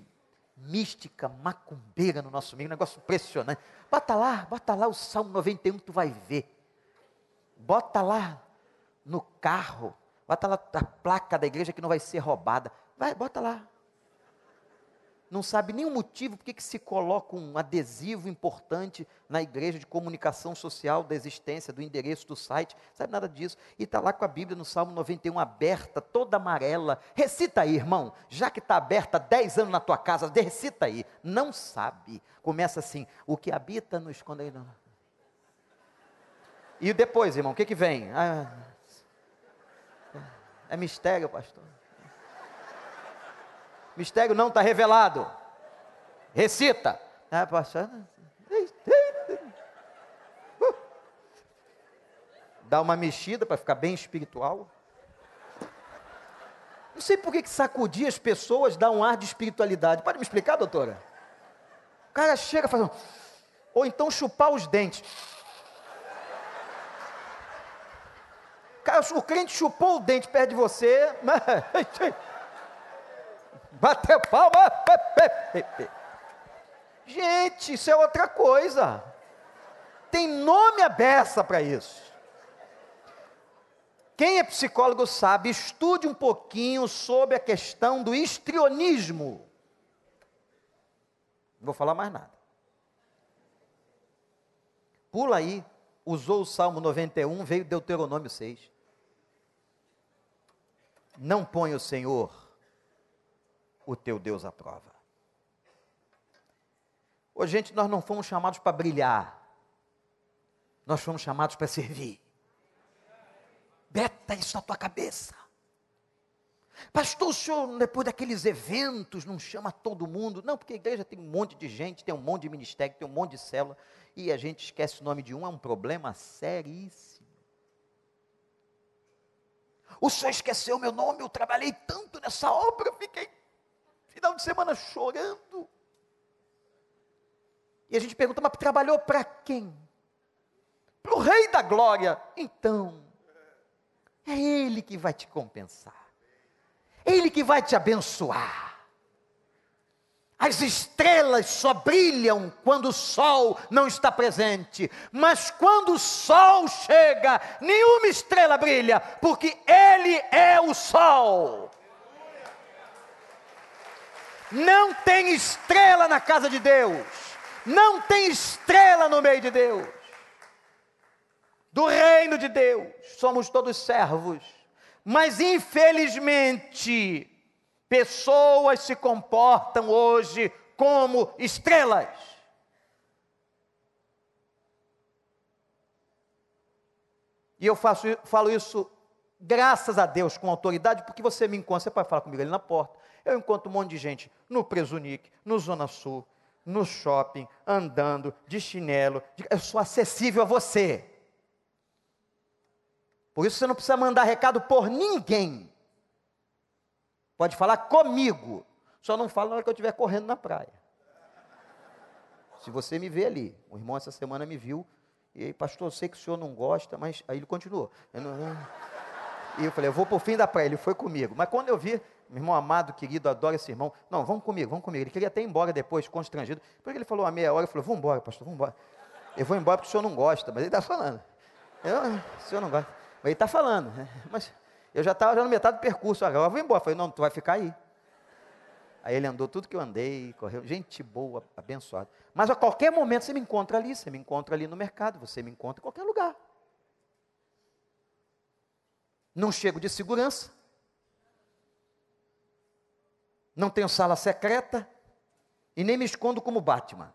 mística, macumbeira no nosso meio, um negócio impressionante. Bota lá, bota lá o Salmo 91 que tu vai ver. Bota lá no carro, bota lá a placa da igreja que não vai ser roubada. Vai, bota lá não sabe nem o motivo porque que se coloca um adesivo importante na igreja de comunicação social da existência, do endereço do site, sabe nada disso. E está lá com a Bíblia no Salmo 91 aberta, toda amarela. Recita aí, irmão, já que está aberta há 10 anos na tua casa, recita aí. Não sabe. Começa assim, o que habita no esconderijo. E depois, irmão, o que, que vem? Ah, é mistério, pastor. Mistério não está revelado. Recita. Ah, pastor. Uh. Dá uma mexida para ficar bem espiritual. Não sei por que sacudir as pessoas dá um ar de espiritualidade. Pode me explicar, doutora? O cara chega fazendo. Ou então chupar os dentes. Cara, o crente chupou o dente perto de você. Bateu palma. Gente, isso é outra coisa. Tem nome a beça para isso. Quem é psicólogo sabe, estude um pouquinho sobre a questão do histrionismo. Não vou falar mais nada. Pula aí, usou o Salmo 91, veio Deuteronômio 6. Não põe o Senhor o teu Deus à prova. Ô, gente, nós não fomos chamados para brilhar, nós fomos chamados para servir. Beta isso na tua cabeça. Pastor, o senhor, depois daqueles eventos, não chama todo mundo? Não, porque a igreja tem um monte de gente, tem um monte de ministério, tem um monte de célula, e a gente esquece o nome de um, é um problema seríssimo. O senhor esqueceu meu nome, eu trabalhei tanto nessa obra, eu fiquei final de semana chorando. E a gente pergunta, mas trabalhou para quem? Para o Rei da Glória. Então, é Ele que vai te compensar. Ele que vai te abençoar. As estrelas só brilham quando o sol não está presente, mas quando o sol chega, nenhuma estrela brilha, porque Ele é o sol. Não tem estrela na casa de Deus, não tem estrela no meio de Deus, do reino de Deus, somos todos servos, mas infelizmente, pessoas se comportam hoje como estrelas. E eu faço, falo isso graças a Deus com autoridade, porque você me encontra, você pode falar comigo ali na porta. Eu encontro um monte de gente no Presunic, no Zona Sul, no shopping, andando, de chinelo. De, eu sou acessível a você. Por isso você não precisa mandar recado por ninguém. Pode falar comigo. Só não fala na hora que eu estiver correndo na praia. Se você me vê ali, o irmão essa semana me viu, e aí, pastor, eu sei que o senhor não gosta, mas aí ele continuou. Eu não. E eu falei, eu vou por fim da praia, ele foi comigo. Mas quando eu vi, meu irmão amado, querido, adoro esse irmão. Não, vamos comigo, vamos comigo. Ele queria até ir embora depois, constrangido. Depois que ele falou uma meia hora, eu falei, vamos embora, pastor, vamos embora. Eu vou embora porque o senhor não gosta, mas ele está falando. Eu, o senhor não gosta. Mas ele está falando. Né? Mas eu já estava já no metade do percurso, agora eu vou embora. Eu falei, não, tu vai ficar aí. Aí ele andou tudo que eu andei, correu. Gente boa, abençoado. Mas a qualquer momento você me encontra ali, você me encontra ali no mercado, você me encontra em qualquer lugar. Não chego de segurança. Não tenho sala secreta. E nem me escondo como Batman.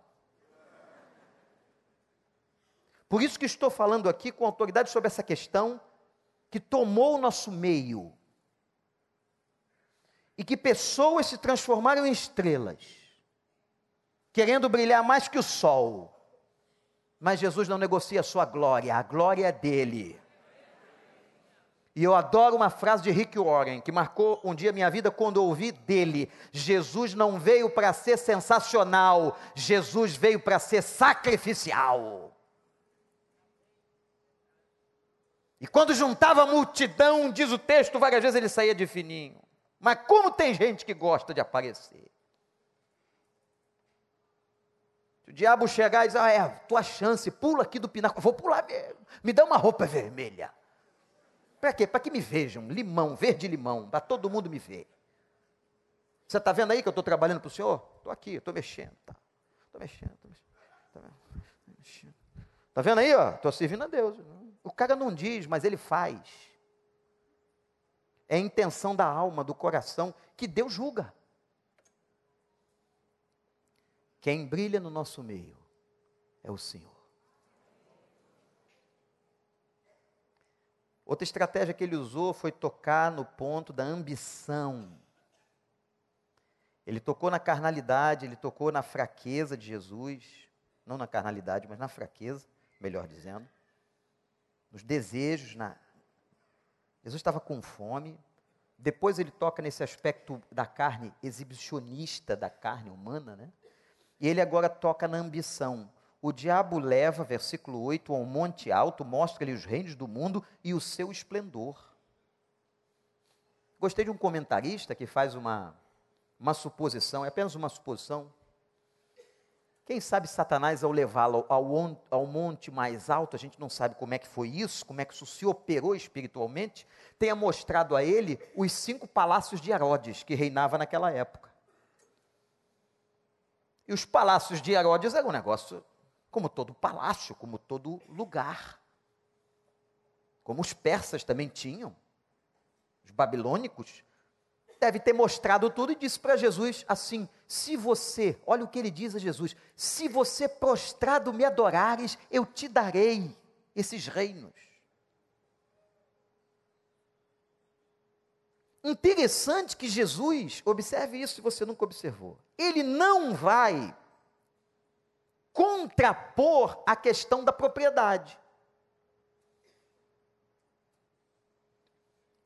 Por isso que estou falando aqui com autoridade sobre essa questão que tomou o nosso meio e que pessoas se transformaram em estrelas, querendo brilhar mais que o sol. Mas Jesus não negocia a sua glória, a glória é dele. E eu adoro uma frase de Rick Warren, que marcou um dia minha vida quando ouvi dele: Jesus não veio para ser sensacional, Jesus veio para ser sacrificial. E quando juntava a multidão, diz o texto, várias vezes ele saía de fininho. Mas como tem gente que gosta de aparecer? Se o diabo chegar e dizer, ah, é, tua chance, pula aqui do pináculo, vou pular mesmo, me dá uma roupa vermelha. Para quê? Para que me vejam, limão, verde limão, para todo mundo me ver. Você está vendo aí que eu estou trabalhando para o senhor? Estou aqui, estou mexendo, tá? Estou mexendo, estou mexendo. Está vendo aí? Estou servindo a Deus. O cara não diz, mas ele faz é a intenção da alma, do coração, que Deus julga. Quem brilha no nosso meio é o Senhor. Outra estratégia que ele usou foi tocar no ponto da ambição. Ele tocou na carnalidade, ele tocou na fraqueza de Jesus, não na carnalidade, mas na fraqueza, melhor dizendo, nos desejos, na Jesus estava com fome. Depois ele toca nesse aspecto da carne exibicionista da carne humana, né? E ele agora toca na ambição. O diabo leva, versículo 8, ao monte alto, mostra-lhe os reinos do mundo e o seu esplendor. Gostei de um comentarista que faz uma, uma suposição, é apenas uma suposição, quem sabe Satanás, ao levá-lo ao, ao, monte mais alto, a gente não sabe como é que foi isso, como é que isso se operou espiritualmente, tenha mostrado a ele os cinco palácios de Herodes que reinava naquela época. E os palácios de Herodes eram um negócio como todo palácio, como todo lugar. Como os persas também tinham, os babilônicos deve ter mostrado tudo e disse para Jesus assim: se você, olha o que ele diz a Jesus: se você prostrado me adorares, eu te darei esses reinos. Interessante que Jesus, observe isso se você nunca observou, ele não vai contrapor a questão da propriedade.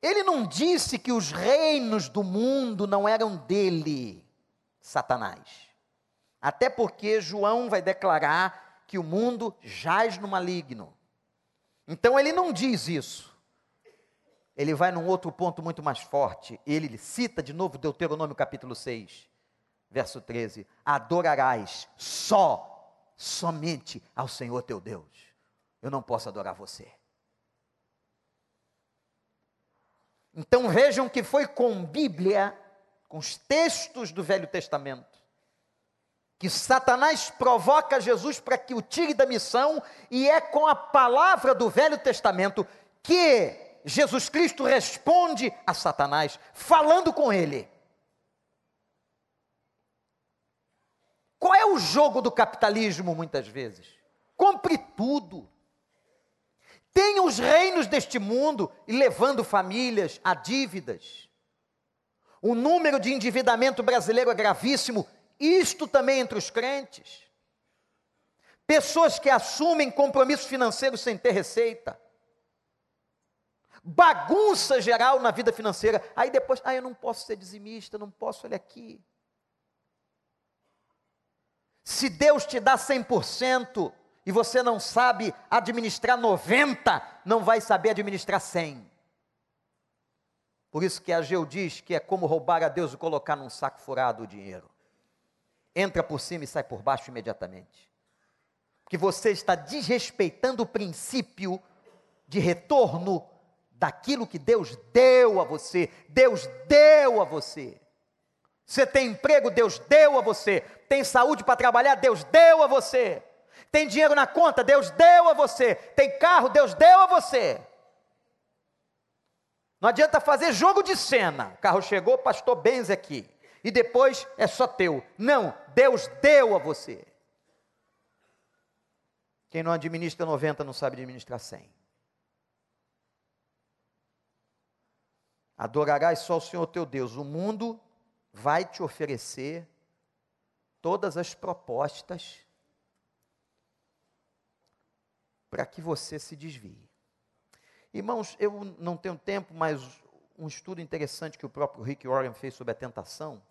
Ele não disse que os reinos do mundo não eram dele, Satanás. Até porque João vai declarar que o mundo jaz no maligno. Então ele não diz isso. Ele vai num outro ponto muito mais forte. Ele cita de novo Deuteronômio capítulo 6, verso 13: Adorarás só, somente ao Senhor teu Deus. Eu não posso adorar você. Então vejam que foi com Bíblia, com os textos do Velho Testamento, que Satanás provoca Jesus para que o tire da missão, e é com a palavra do Velho Testamento que Jesus Cristo responde a Satanás, falando com ele. Qual é o jogo do capitalismo muitas vezes? Compre tudo. Tenha os reinos deste mundo e levando famílias a dívidas. O número de endividamento brasileiro é gravíssimo, isto também entre os crentes. Pessoas que assumem compromissos financeiros sem ter receita. Bagunça geral na vida financeira. Aí depois, ah, eu não posso ser dizimista, não posso, olha aqui. Se Deus te dá 100% e você não sabe administrar 90, não vai saber administrar 100. Por isso que a Geu diz que é como roubar a Deus e colocar num saco furado o dinheiro. Entra por cima e sai por baixo imediatamente. Que você está desrespeitando o princípio de retorno daquilo que Deus deu a você. Deus deu a você. Você tem emprego, Deus deu a você. Tem saúde para trabalhar, Deus deu a você. Tem dinheiro na conta, Deus deu a você. Tem carro, Deus deu a você. Não adianta fazer jogo de cena. O carro chegou, pastor Benz aqui. E depois é só teu. Não, Deus deu a você. Quem não administra 90 não sabe administrar 100. Adorarás só o Senhor teu Deus. O mundo vai te oferecer todas as propostas para que você se desvie. Irmãos, eu não tenho tempo, mas um estudo interessante que o próprio Rick Warren fez sobre a tentação.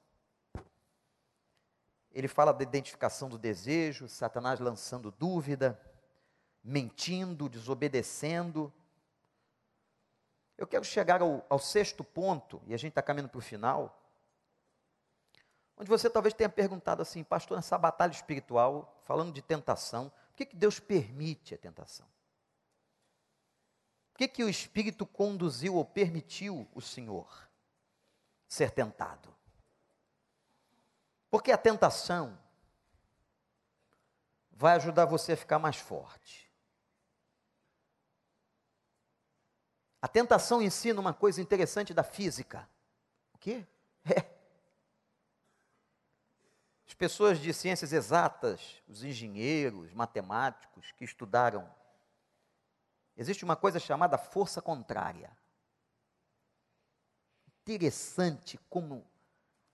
Ele fala da identificação do desejo, Satanás lançando dúvida, mentindo, desobedecendo. Eu quero chegar ao, ao sexto ponto, e a gente está caminhando para o final, onde você talvez tenha perguntado assim, pastor, nessa batalha espiritual, falando de tentação, por que, que Deus permite a tentação? que, que o Espírito conduziu ou permitiu o Senhor ser tentado? Porque a tentação vai ajudar você a ficar mais forte. A tentação ensina uma coisa interessante da física. O quê? É. As pessoas de ciências exatas, os engenheiros, matemáticos que estudaram Existe uma coisa chamada força contrária. Interessante como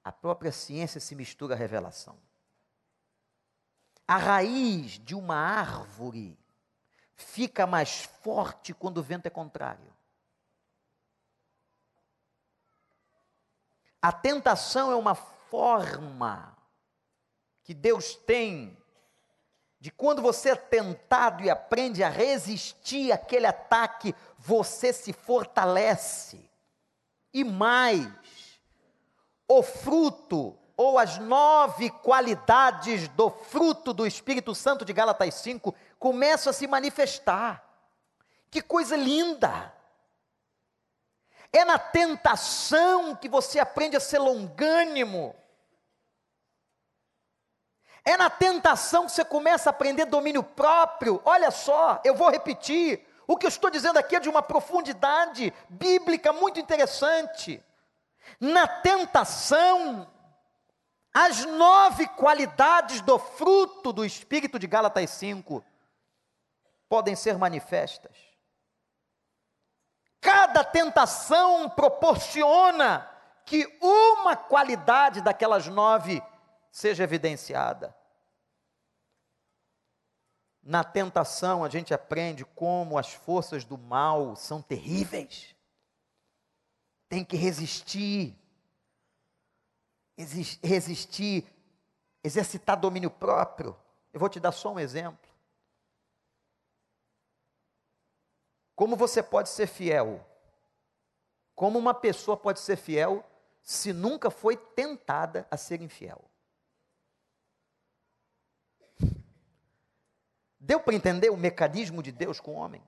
a própria ciência se mistura à revelação. A raiz de uma árvore fica mais forte quando o vento é contrário. A tentação é uma forma que Deus tem de quando você é tentado e aprende a resistir àquele ataque, você se fortalece. E mais, o fruto ou as nove qualidades do fruto do Espírito Santo de Gálatas 5 começam a se manifestar. Que coisa linda! É na tentação que você aprende a ser longânimo é na tentação que você começa a aprender domínio próprio. Olha só, eu vou repetir. O que eu estou dizendo aqui é de uma profundidade bíblica muito interessante. Na tentação, as nove qualidades do fruto do Espírito de Gálatas 5 podem ser manifestas. Cada tentação proporciona que uma qualidade daquelas nove seja evidenciada. Na tentação, a gente aprende como as forças do mal são terríveis. Tem que resistir. resistir, exercitar domínio próprio. Eu vou te dar só um exemplo. Como você pode ser fiel? Como uma pessoa pode ser fiel se nunca foi tentada a ser infiel? Deu para entender o mecanismo de Deus com o homem?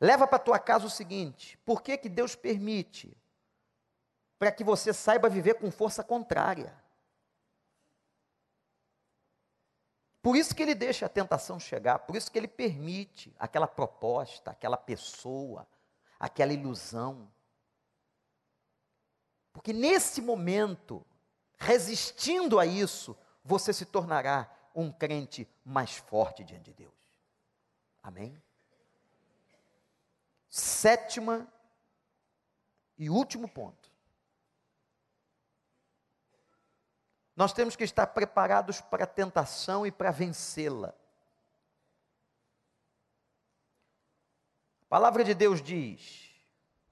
Leva para tua casa o seguinte: por que, que Deus permite? Para que você saiba viver com força contrária. Por isso que ele deixa a tentação chegar, por isso que ele permite aquela proposta, aquela pessoa, aquela ilusão. Porque nesse momento, resistindo a isso, você se tornará um crente mais forte diante de Deus. Amém? Sétima e último ponto. Nós temos que estar preparados para a tentação e para vencê-la. A palavra de Deus diz,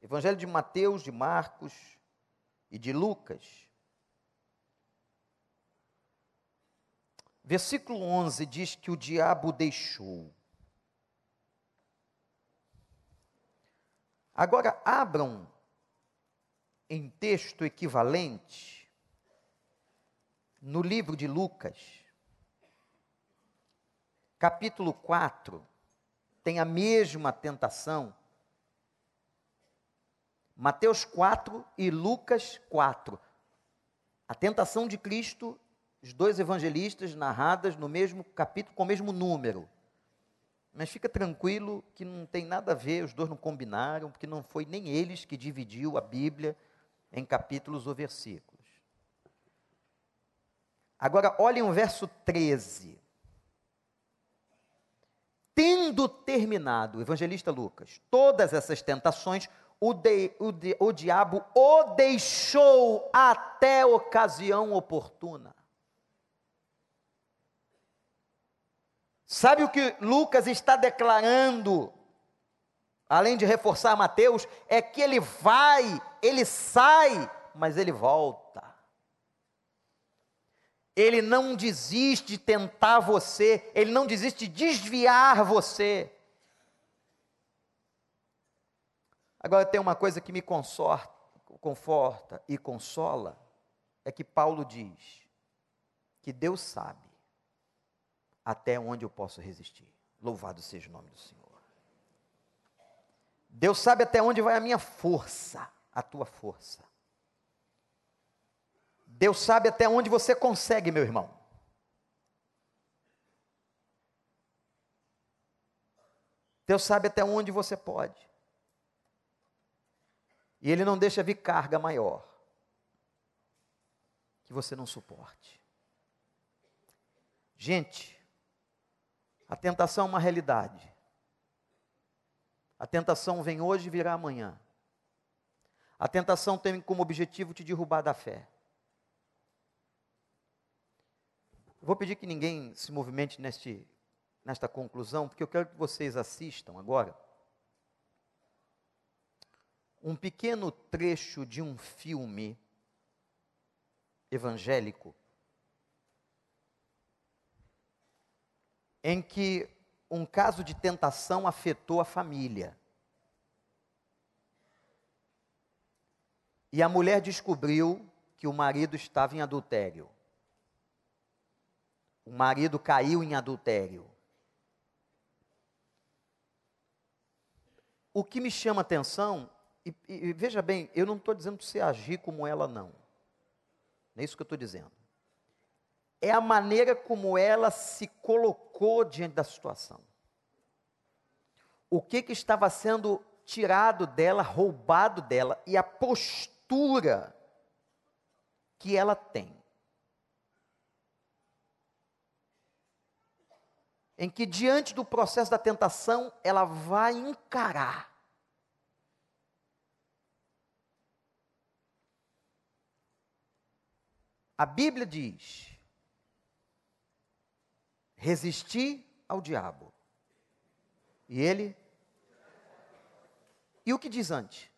Evangelho de Mateus, de Marcos e de Lucas, Versículo 11 diz que o diabo deixou. Agora, abram em texto equivalente no livro de Lucas, capítulo 4, tem a mesma tentação. Mateus 4 e Lucas 4. A tentação de Cristo, os dois evangelistas narradas no mesmo capítulo, com o mesmo número. Mas fica tranquilo que não tem nada a ver, os dois não combinaram, porque não foi nem eles que dividiu a Bíblia em capítulos ou versículos. Agora, olhem o verso 13. Tendo terminado, o evangelista Lucas, todas essas tentações, o, de, o, de, o diabo o deixou até ocasião oportuna. Sabe o que Lucas está declarando, além de reforçar Mateus, é que ele vai, ele sai, mas ele volta. Ele não desiste de tentar você, ele não desiste de desviar você. Agora tem uma coisa que me consorta, conforta e consola, é que Paulo diz que Deus sabe até onde eu posso resistir. Louvado seja o nome do Senhor. Deus sabe até onde vai a minha força, a tua força. Deus sabe até onde você consegue, meu irmão. Deus sabe até onde você pode. E Ele não deixa vir carga maior que você não suporte. Gente, a tentação é uma realidade. A tentação vem hoje e virá amanhã. A tentação tem como objetivo te derrubar da fé. Vou pedir que ninguém se movimente neste, nesta conclusão, porque eu quero que vocês assistam agora um pequeno trecho de um filme evangélico em que um caso de tentação afetou a família. E a mulher descobriu que o marido estava em adultério. O marido caiu em adultério. O que me chama atenção, e, e veja bem, eu não estou dizendo para você agir como ela, não. Não é isso que eu estou dizendo é a maneira como ela se colocou diante da situação. O que, que estava sendo tirado dela, roubado dela, e a postura que ela tem. Em que, diante do processo da tentação, ela vai encarar. A Bíblia diz resistir ao diabo. E ele. E o que diz antes?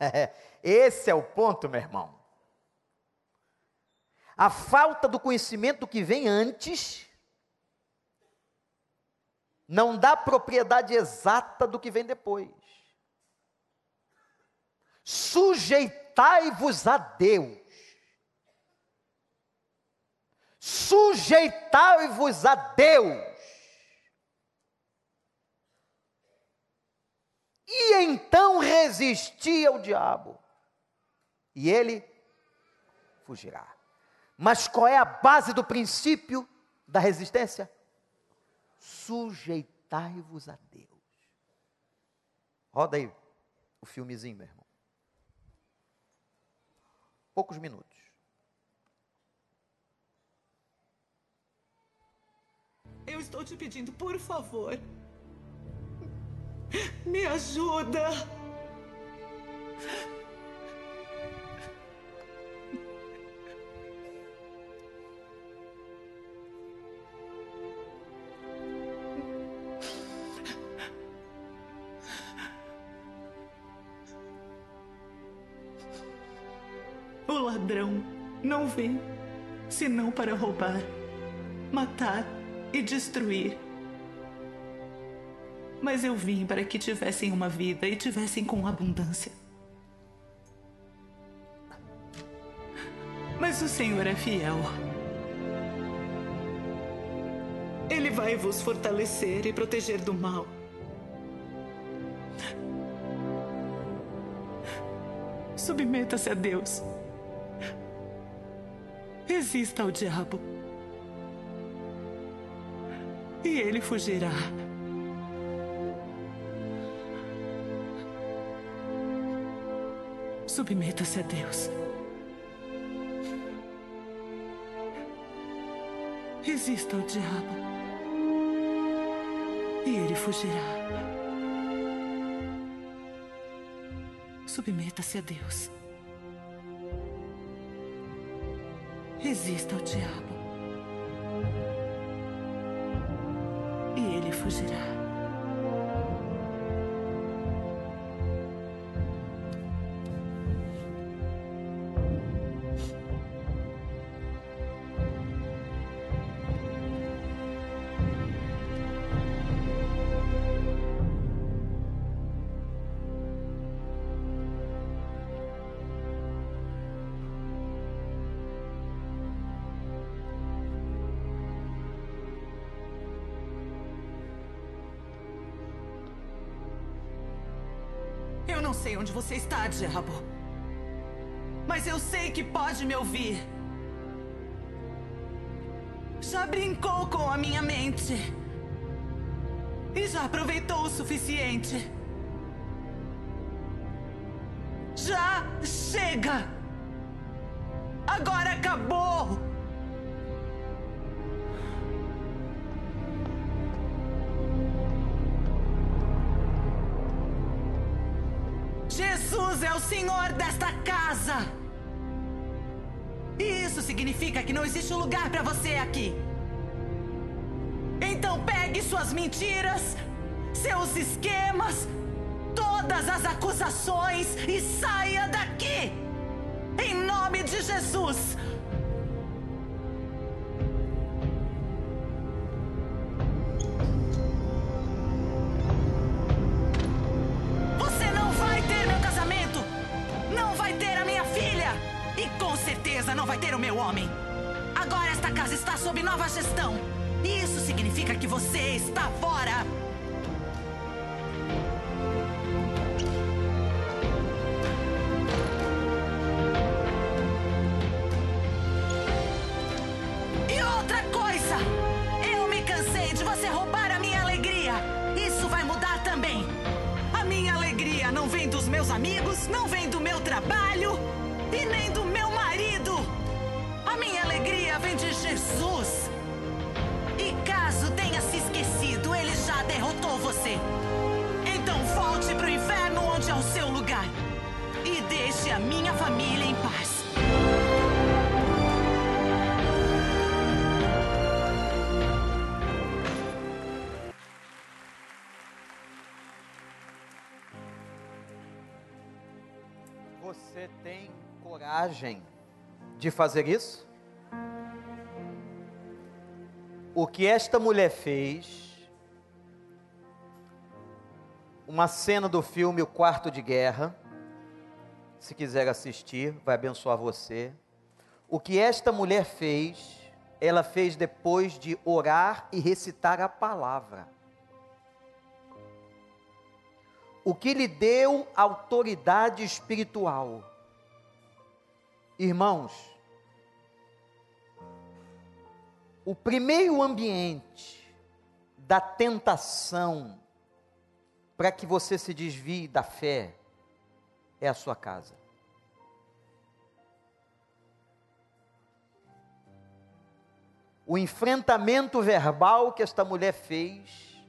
É, esse é o ponto, meu irmão. A falta do conhecimento que vem antes não dá propriedade exata do que vem depois. Sujeitai-vos a Deus sujeitai-vos a Deus. E então resisti ao diabo, e ele fugirá. Mas qual é a base do princípio da resistência? Sujeitai-vos a Deus. Roda aí o filmezinho, meu irmão. Poucos minutos. Eu estou te pedindo, por favor. Me ajuda. O ladrão não vem senão para roubar, matar e destruir. Mas eu vim para que tivessem uma vida e tivessem com abundância. Mas o Senhor é fiel. Ele vai vos fortalecer e proteger do mal. Submeta-se a Deus. Resista ao diabo. E ele fugirá. Submeta-se a Deus. Resista ao diabo. E ele fugirá. Submeta-se a Deus. Resista ao diabo. E onde você está, diabo. Mas eu sei que pode me ouvir. Já brincou com a minha mente. E já aproveitou o suficiente. Já chega! Significa que não existe lugar para você aqui. Então pegue suas mentiras, seus esquemas, todas as acusações e saia daqui. Em nome de Jesus. A minha família em paz! Você tem coragem de fazer isso? O que esta mulher fez, uma cena do filme O Quarto de Guerra, se quiser assistir, vai abençoar você. O que esta mulher fez, ela fez depois de orar e recitar a palavra. O que lhe deu autoridade espiritual. Irmãos, o primeiro ambiente da tentação para que você se desvie da fé é a sua casa. O enfrentamento verbal que esta mulher fez,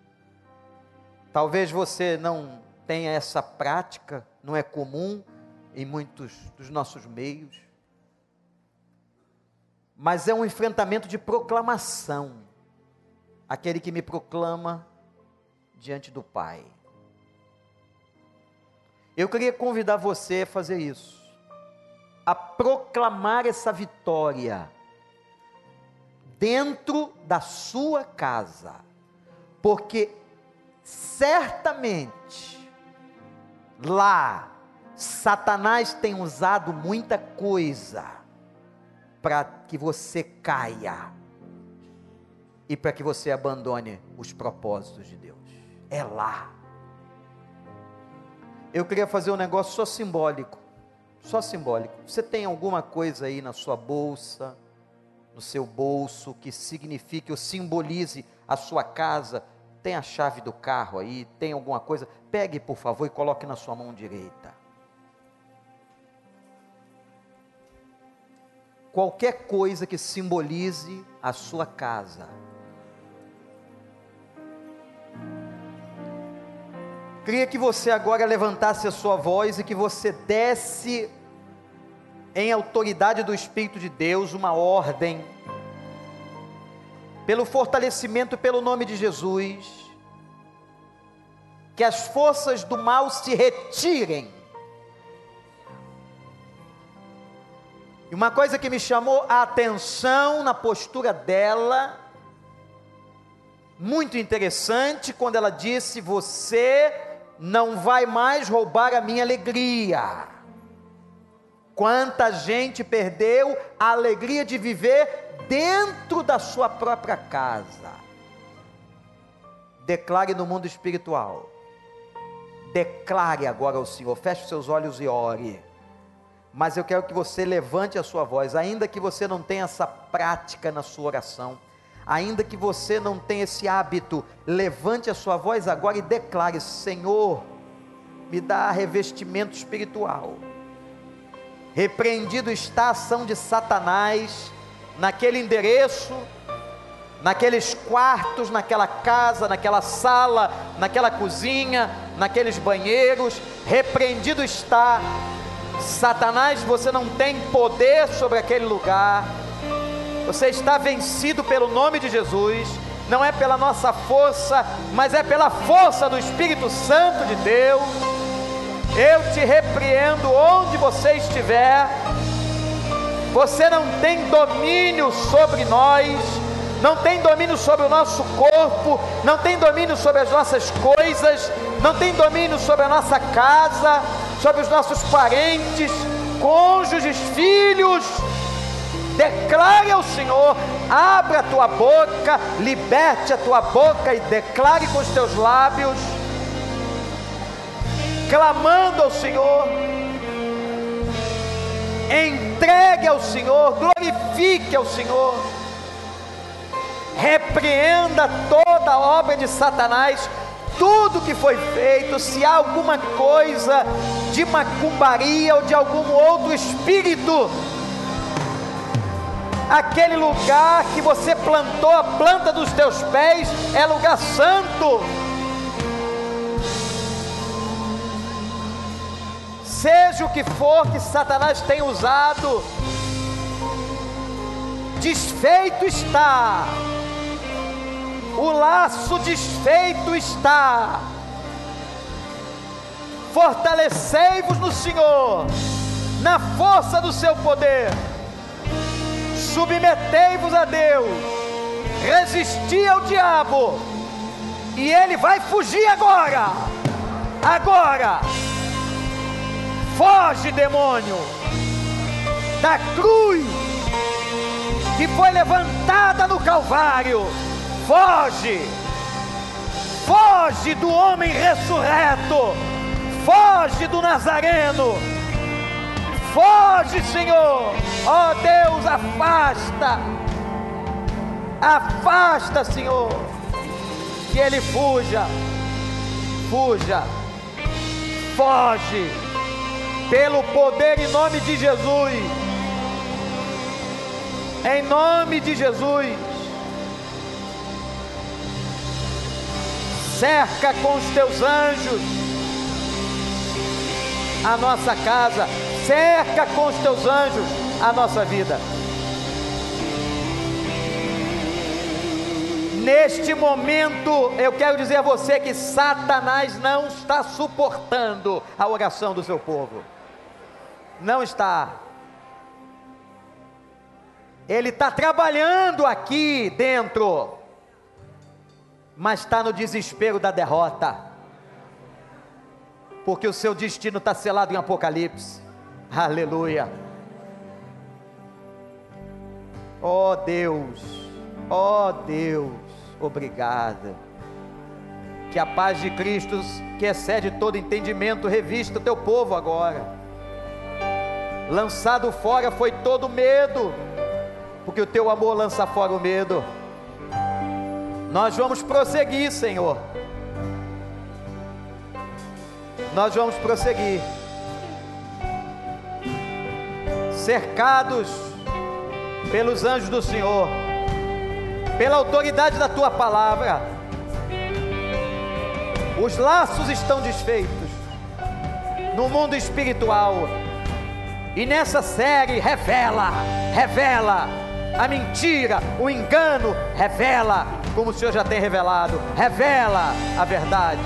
talvez você não tenha essa prática, não é comum em muitos dos nossos meios, mas é um enfrentamento de proclamação. Aquele que me proclama diante do Pai. Eu queria convidar você a fazer isso, a proclamar essa vitória dentro da sua casa, porque certamente lá Satanás tem usado muita coisa para que você caia e para que você abandone os propósitos de Deus. É lá. Eu queria fazer um negócio só simbólico. Só simbólico. Você tem alguma coisa aí na sua bolsa, no seu bolso, que signifique ou simbolize a sua casa? Tem a chave do carro aí? Tem alguma coisa? Pegue, por favor, e coloque na sua mão direita. Qualquer coisa que simbolize a sua casa Queria que você agora levantasse a sua voz e que você desse, em autoridade do Espírito de Deus, uma ordem, pelo fortalecimento, pelo nome de Jesus, que as forças do mal se retirem. E uma coisa que me chamou a atenção na postura dela, muito interessante, quando ela disse: Você não vai mais roubar a minha alegria. Quanta gente perdeu a alegria de viver dentro da sua própria casa. Declare no mundo espiritual. Declare agora ao Senhor. Feche seus olhos e ore. Mas eu quero que você levante a sua voz, ainda que você não tenha essa prática na sua oração ainda que você não tenha esse hábito, levante a sua voz agora e declare: Senhor, me dá revestimento espiritual. Repreendido está a ação de Satanás naquele endereço, naqueles quartos, naquela casa, naquela sala, naquela cozinha, naqueles banheiros. Repreendido está. Satanás, você não tem poder sobre aquele lugar você está vencido pelo nome de Jesus. Não é pela nossa força, mas é pela força do Espírito Santo de Deus. Eu te repreendo onde você estiver. Você não tem domínio sobre nós, não tem domínio sobre o nosso corpo, não tem domínio sobre as nossas coisas, não tem domínio sobre a nossa casa, sobre os nossos parentes, cônjuges, filhos declare ao Senhor, abra a tua boca, liberte a tua boca e declare com os teus lábios, clamando ao Senhor, entregue ao Senhor, glorifique ao Senhor, repreenda toda a obra de Satanás, tudo que foi feito, se há alguma coisa de macumbaria ou de algum outro espírito aquele lugar que você plantou a planta dos teus pés é lugar santo. Seja o que for que Satanás tem usado, desfeito está, o laço desfeito está. Fortalecei-vos no Senhor, na força do seu poder submetei-vos a Deus, resisti ao diabo, e ele vai fugir agora. Agora, foge, demônio, da cruz que foi levantada no Calvário. Foge, foge do homem ressurreto, foge do Nazareno Foge, Senhor. Ó oh, Deus, afasta. Afasta, Senhor. Que ele fuja. Fuja. Foge. Pelo poder em nome de Jesus. Em nome de Jesus. Cerca com os teus anjos a nossa casa cerca com os teus anjos a nossa vida. Neste momento, eu quero dizer a você que Satanás não está suportando a oração do seu povo. Não está. Ele está trabalhando aqui dentro, mas está no desespero da derrota, porque o seu destino está selado em Apocalipse. Aleluia. Oh Deus, oh Deus, obrigado. Que a paz de Cristo, que excede todo entendimento, revista o teu povo agora. Lançado fora foi todo medo, porque o teu amor lança fora o medo. Nós vamos prosseguir, Senhor. Nós vamos prosseguir. Cercados pelos anjos do Senhor, pela autoridade da tua palavra. Os laços estão desfeitos no mundo espiritual. E nessa série revela, revela a mentira, o engano, revela, como o Senhor já tem revelado, revela a verdade.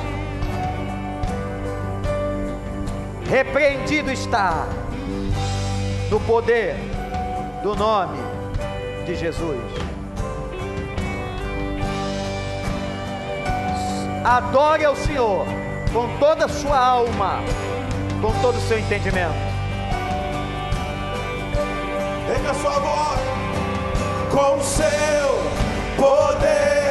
Repreendido está no poder do nome de Jesus. Adore ao Senhor com toda a sua alma, com todo o seu entendimento. Erga sua voz com seu poder,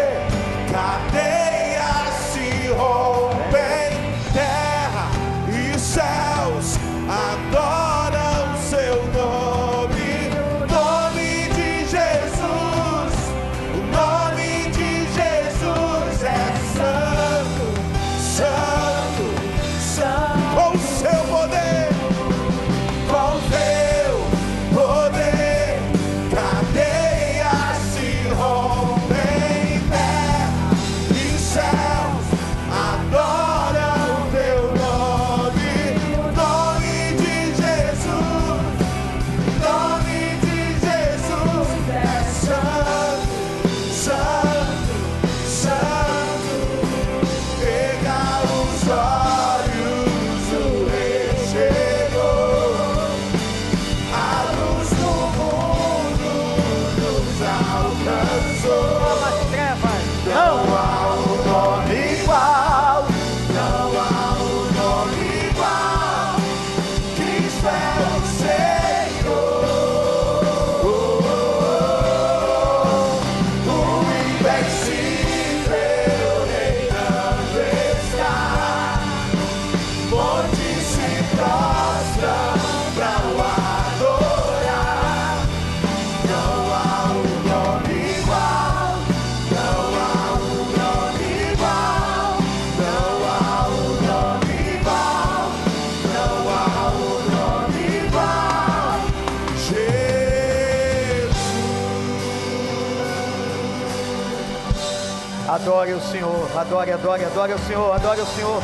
Adore o Senhor, adore, adore, adore o Senhor, adore o Senhor.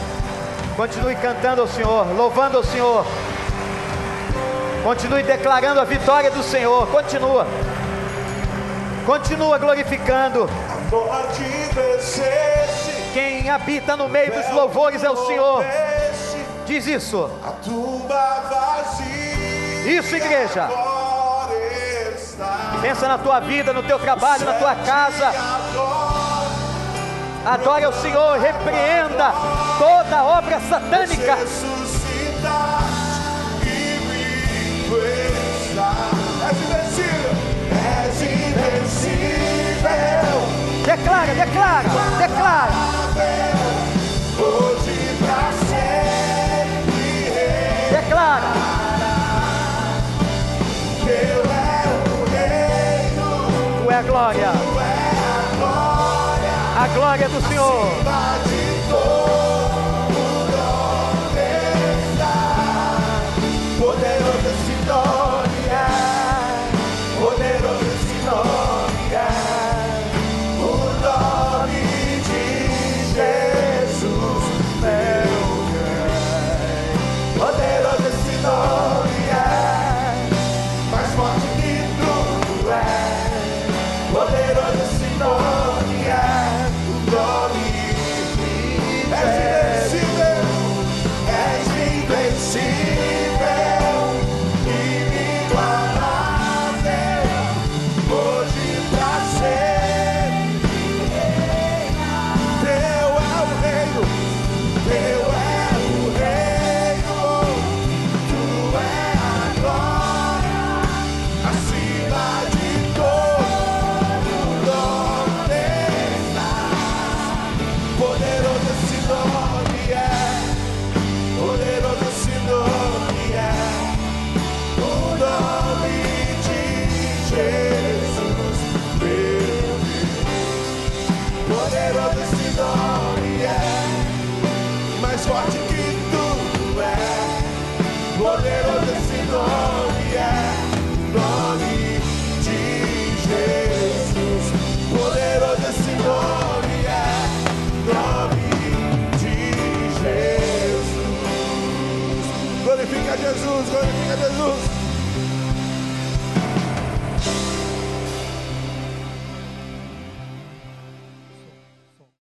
Continue cantando ao Senhor, louvando ao Senhor. Continue declarando a vitória do Senhor. Continua. Continua glorificando. Quem habita no meio dos louvores é o Senhor. Diz isso. Isso, igreja. Pensa na tua vida, no teu trabalho, na tua casa. Adore ao Senhor, repreenda toda obra satânica. Declara, declara, declara. Hoje pra sempre. Declara. Tu é glória. Glória do Senhor.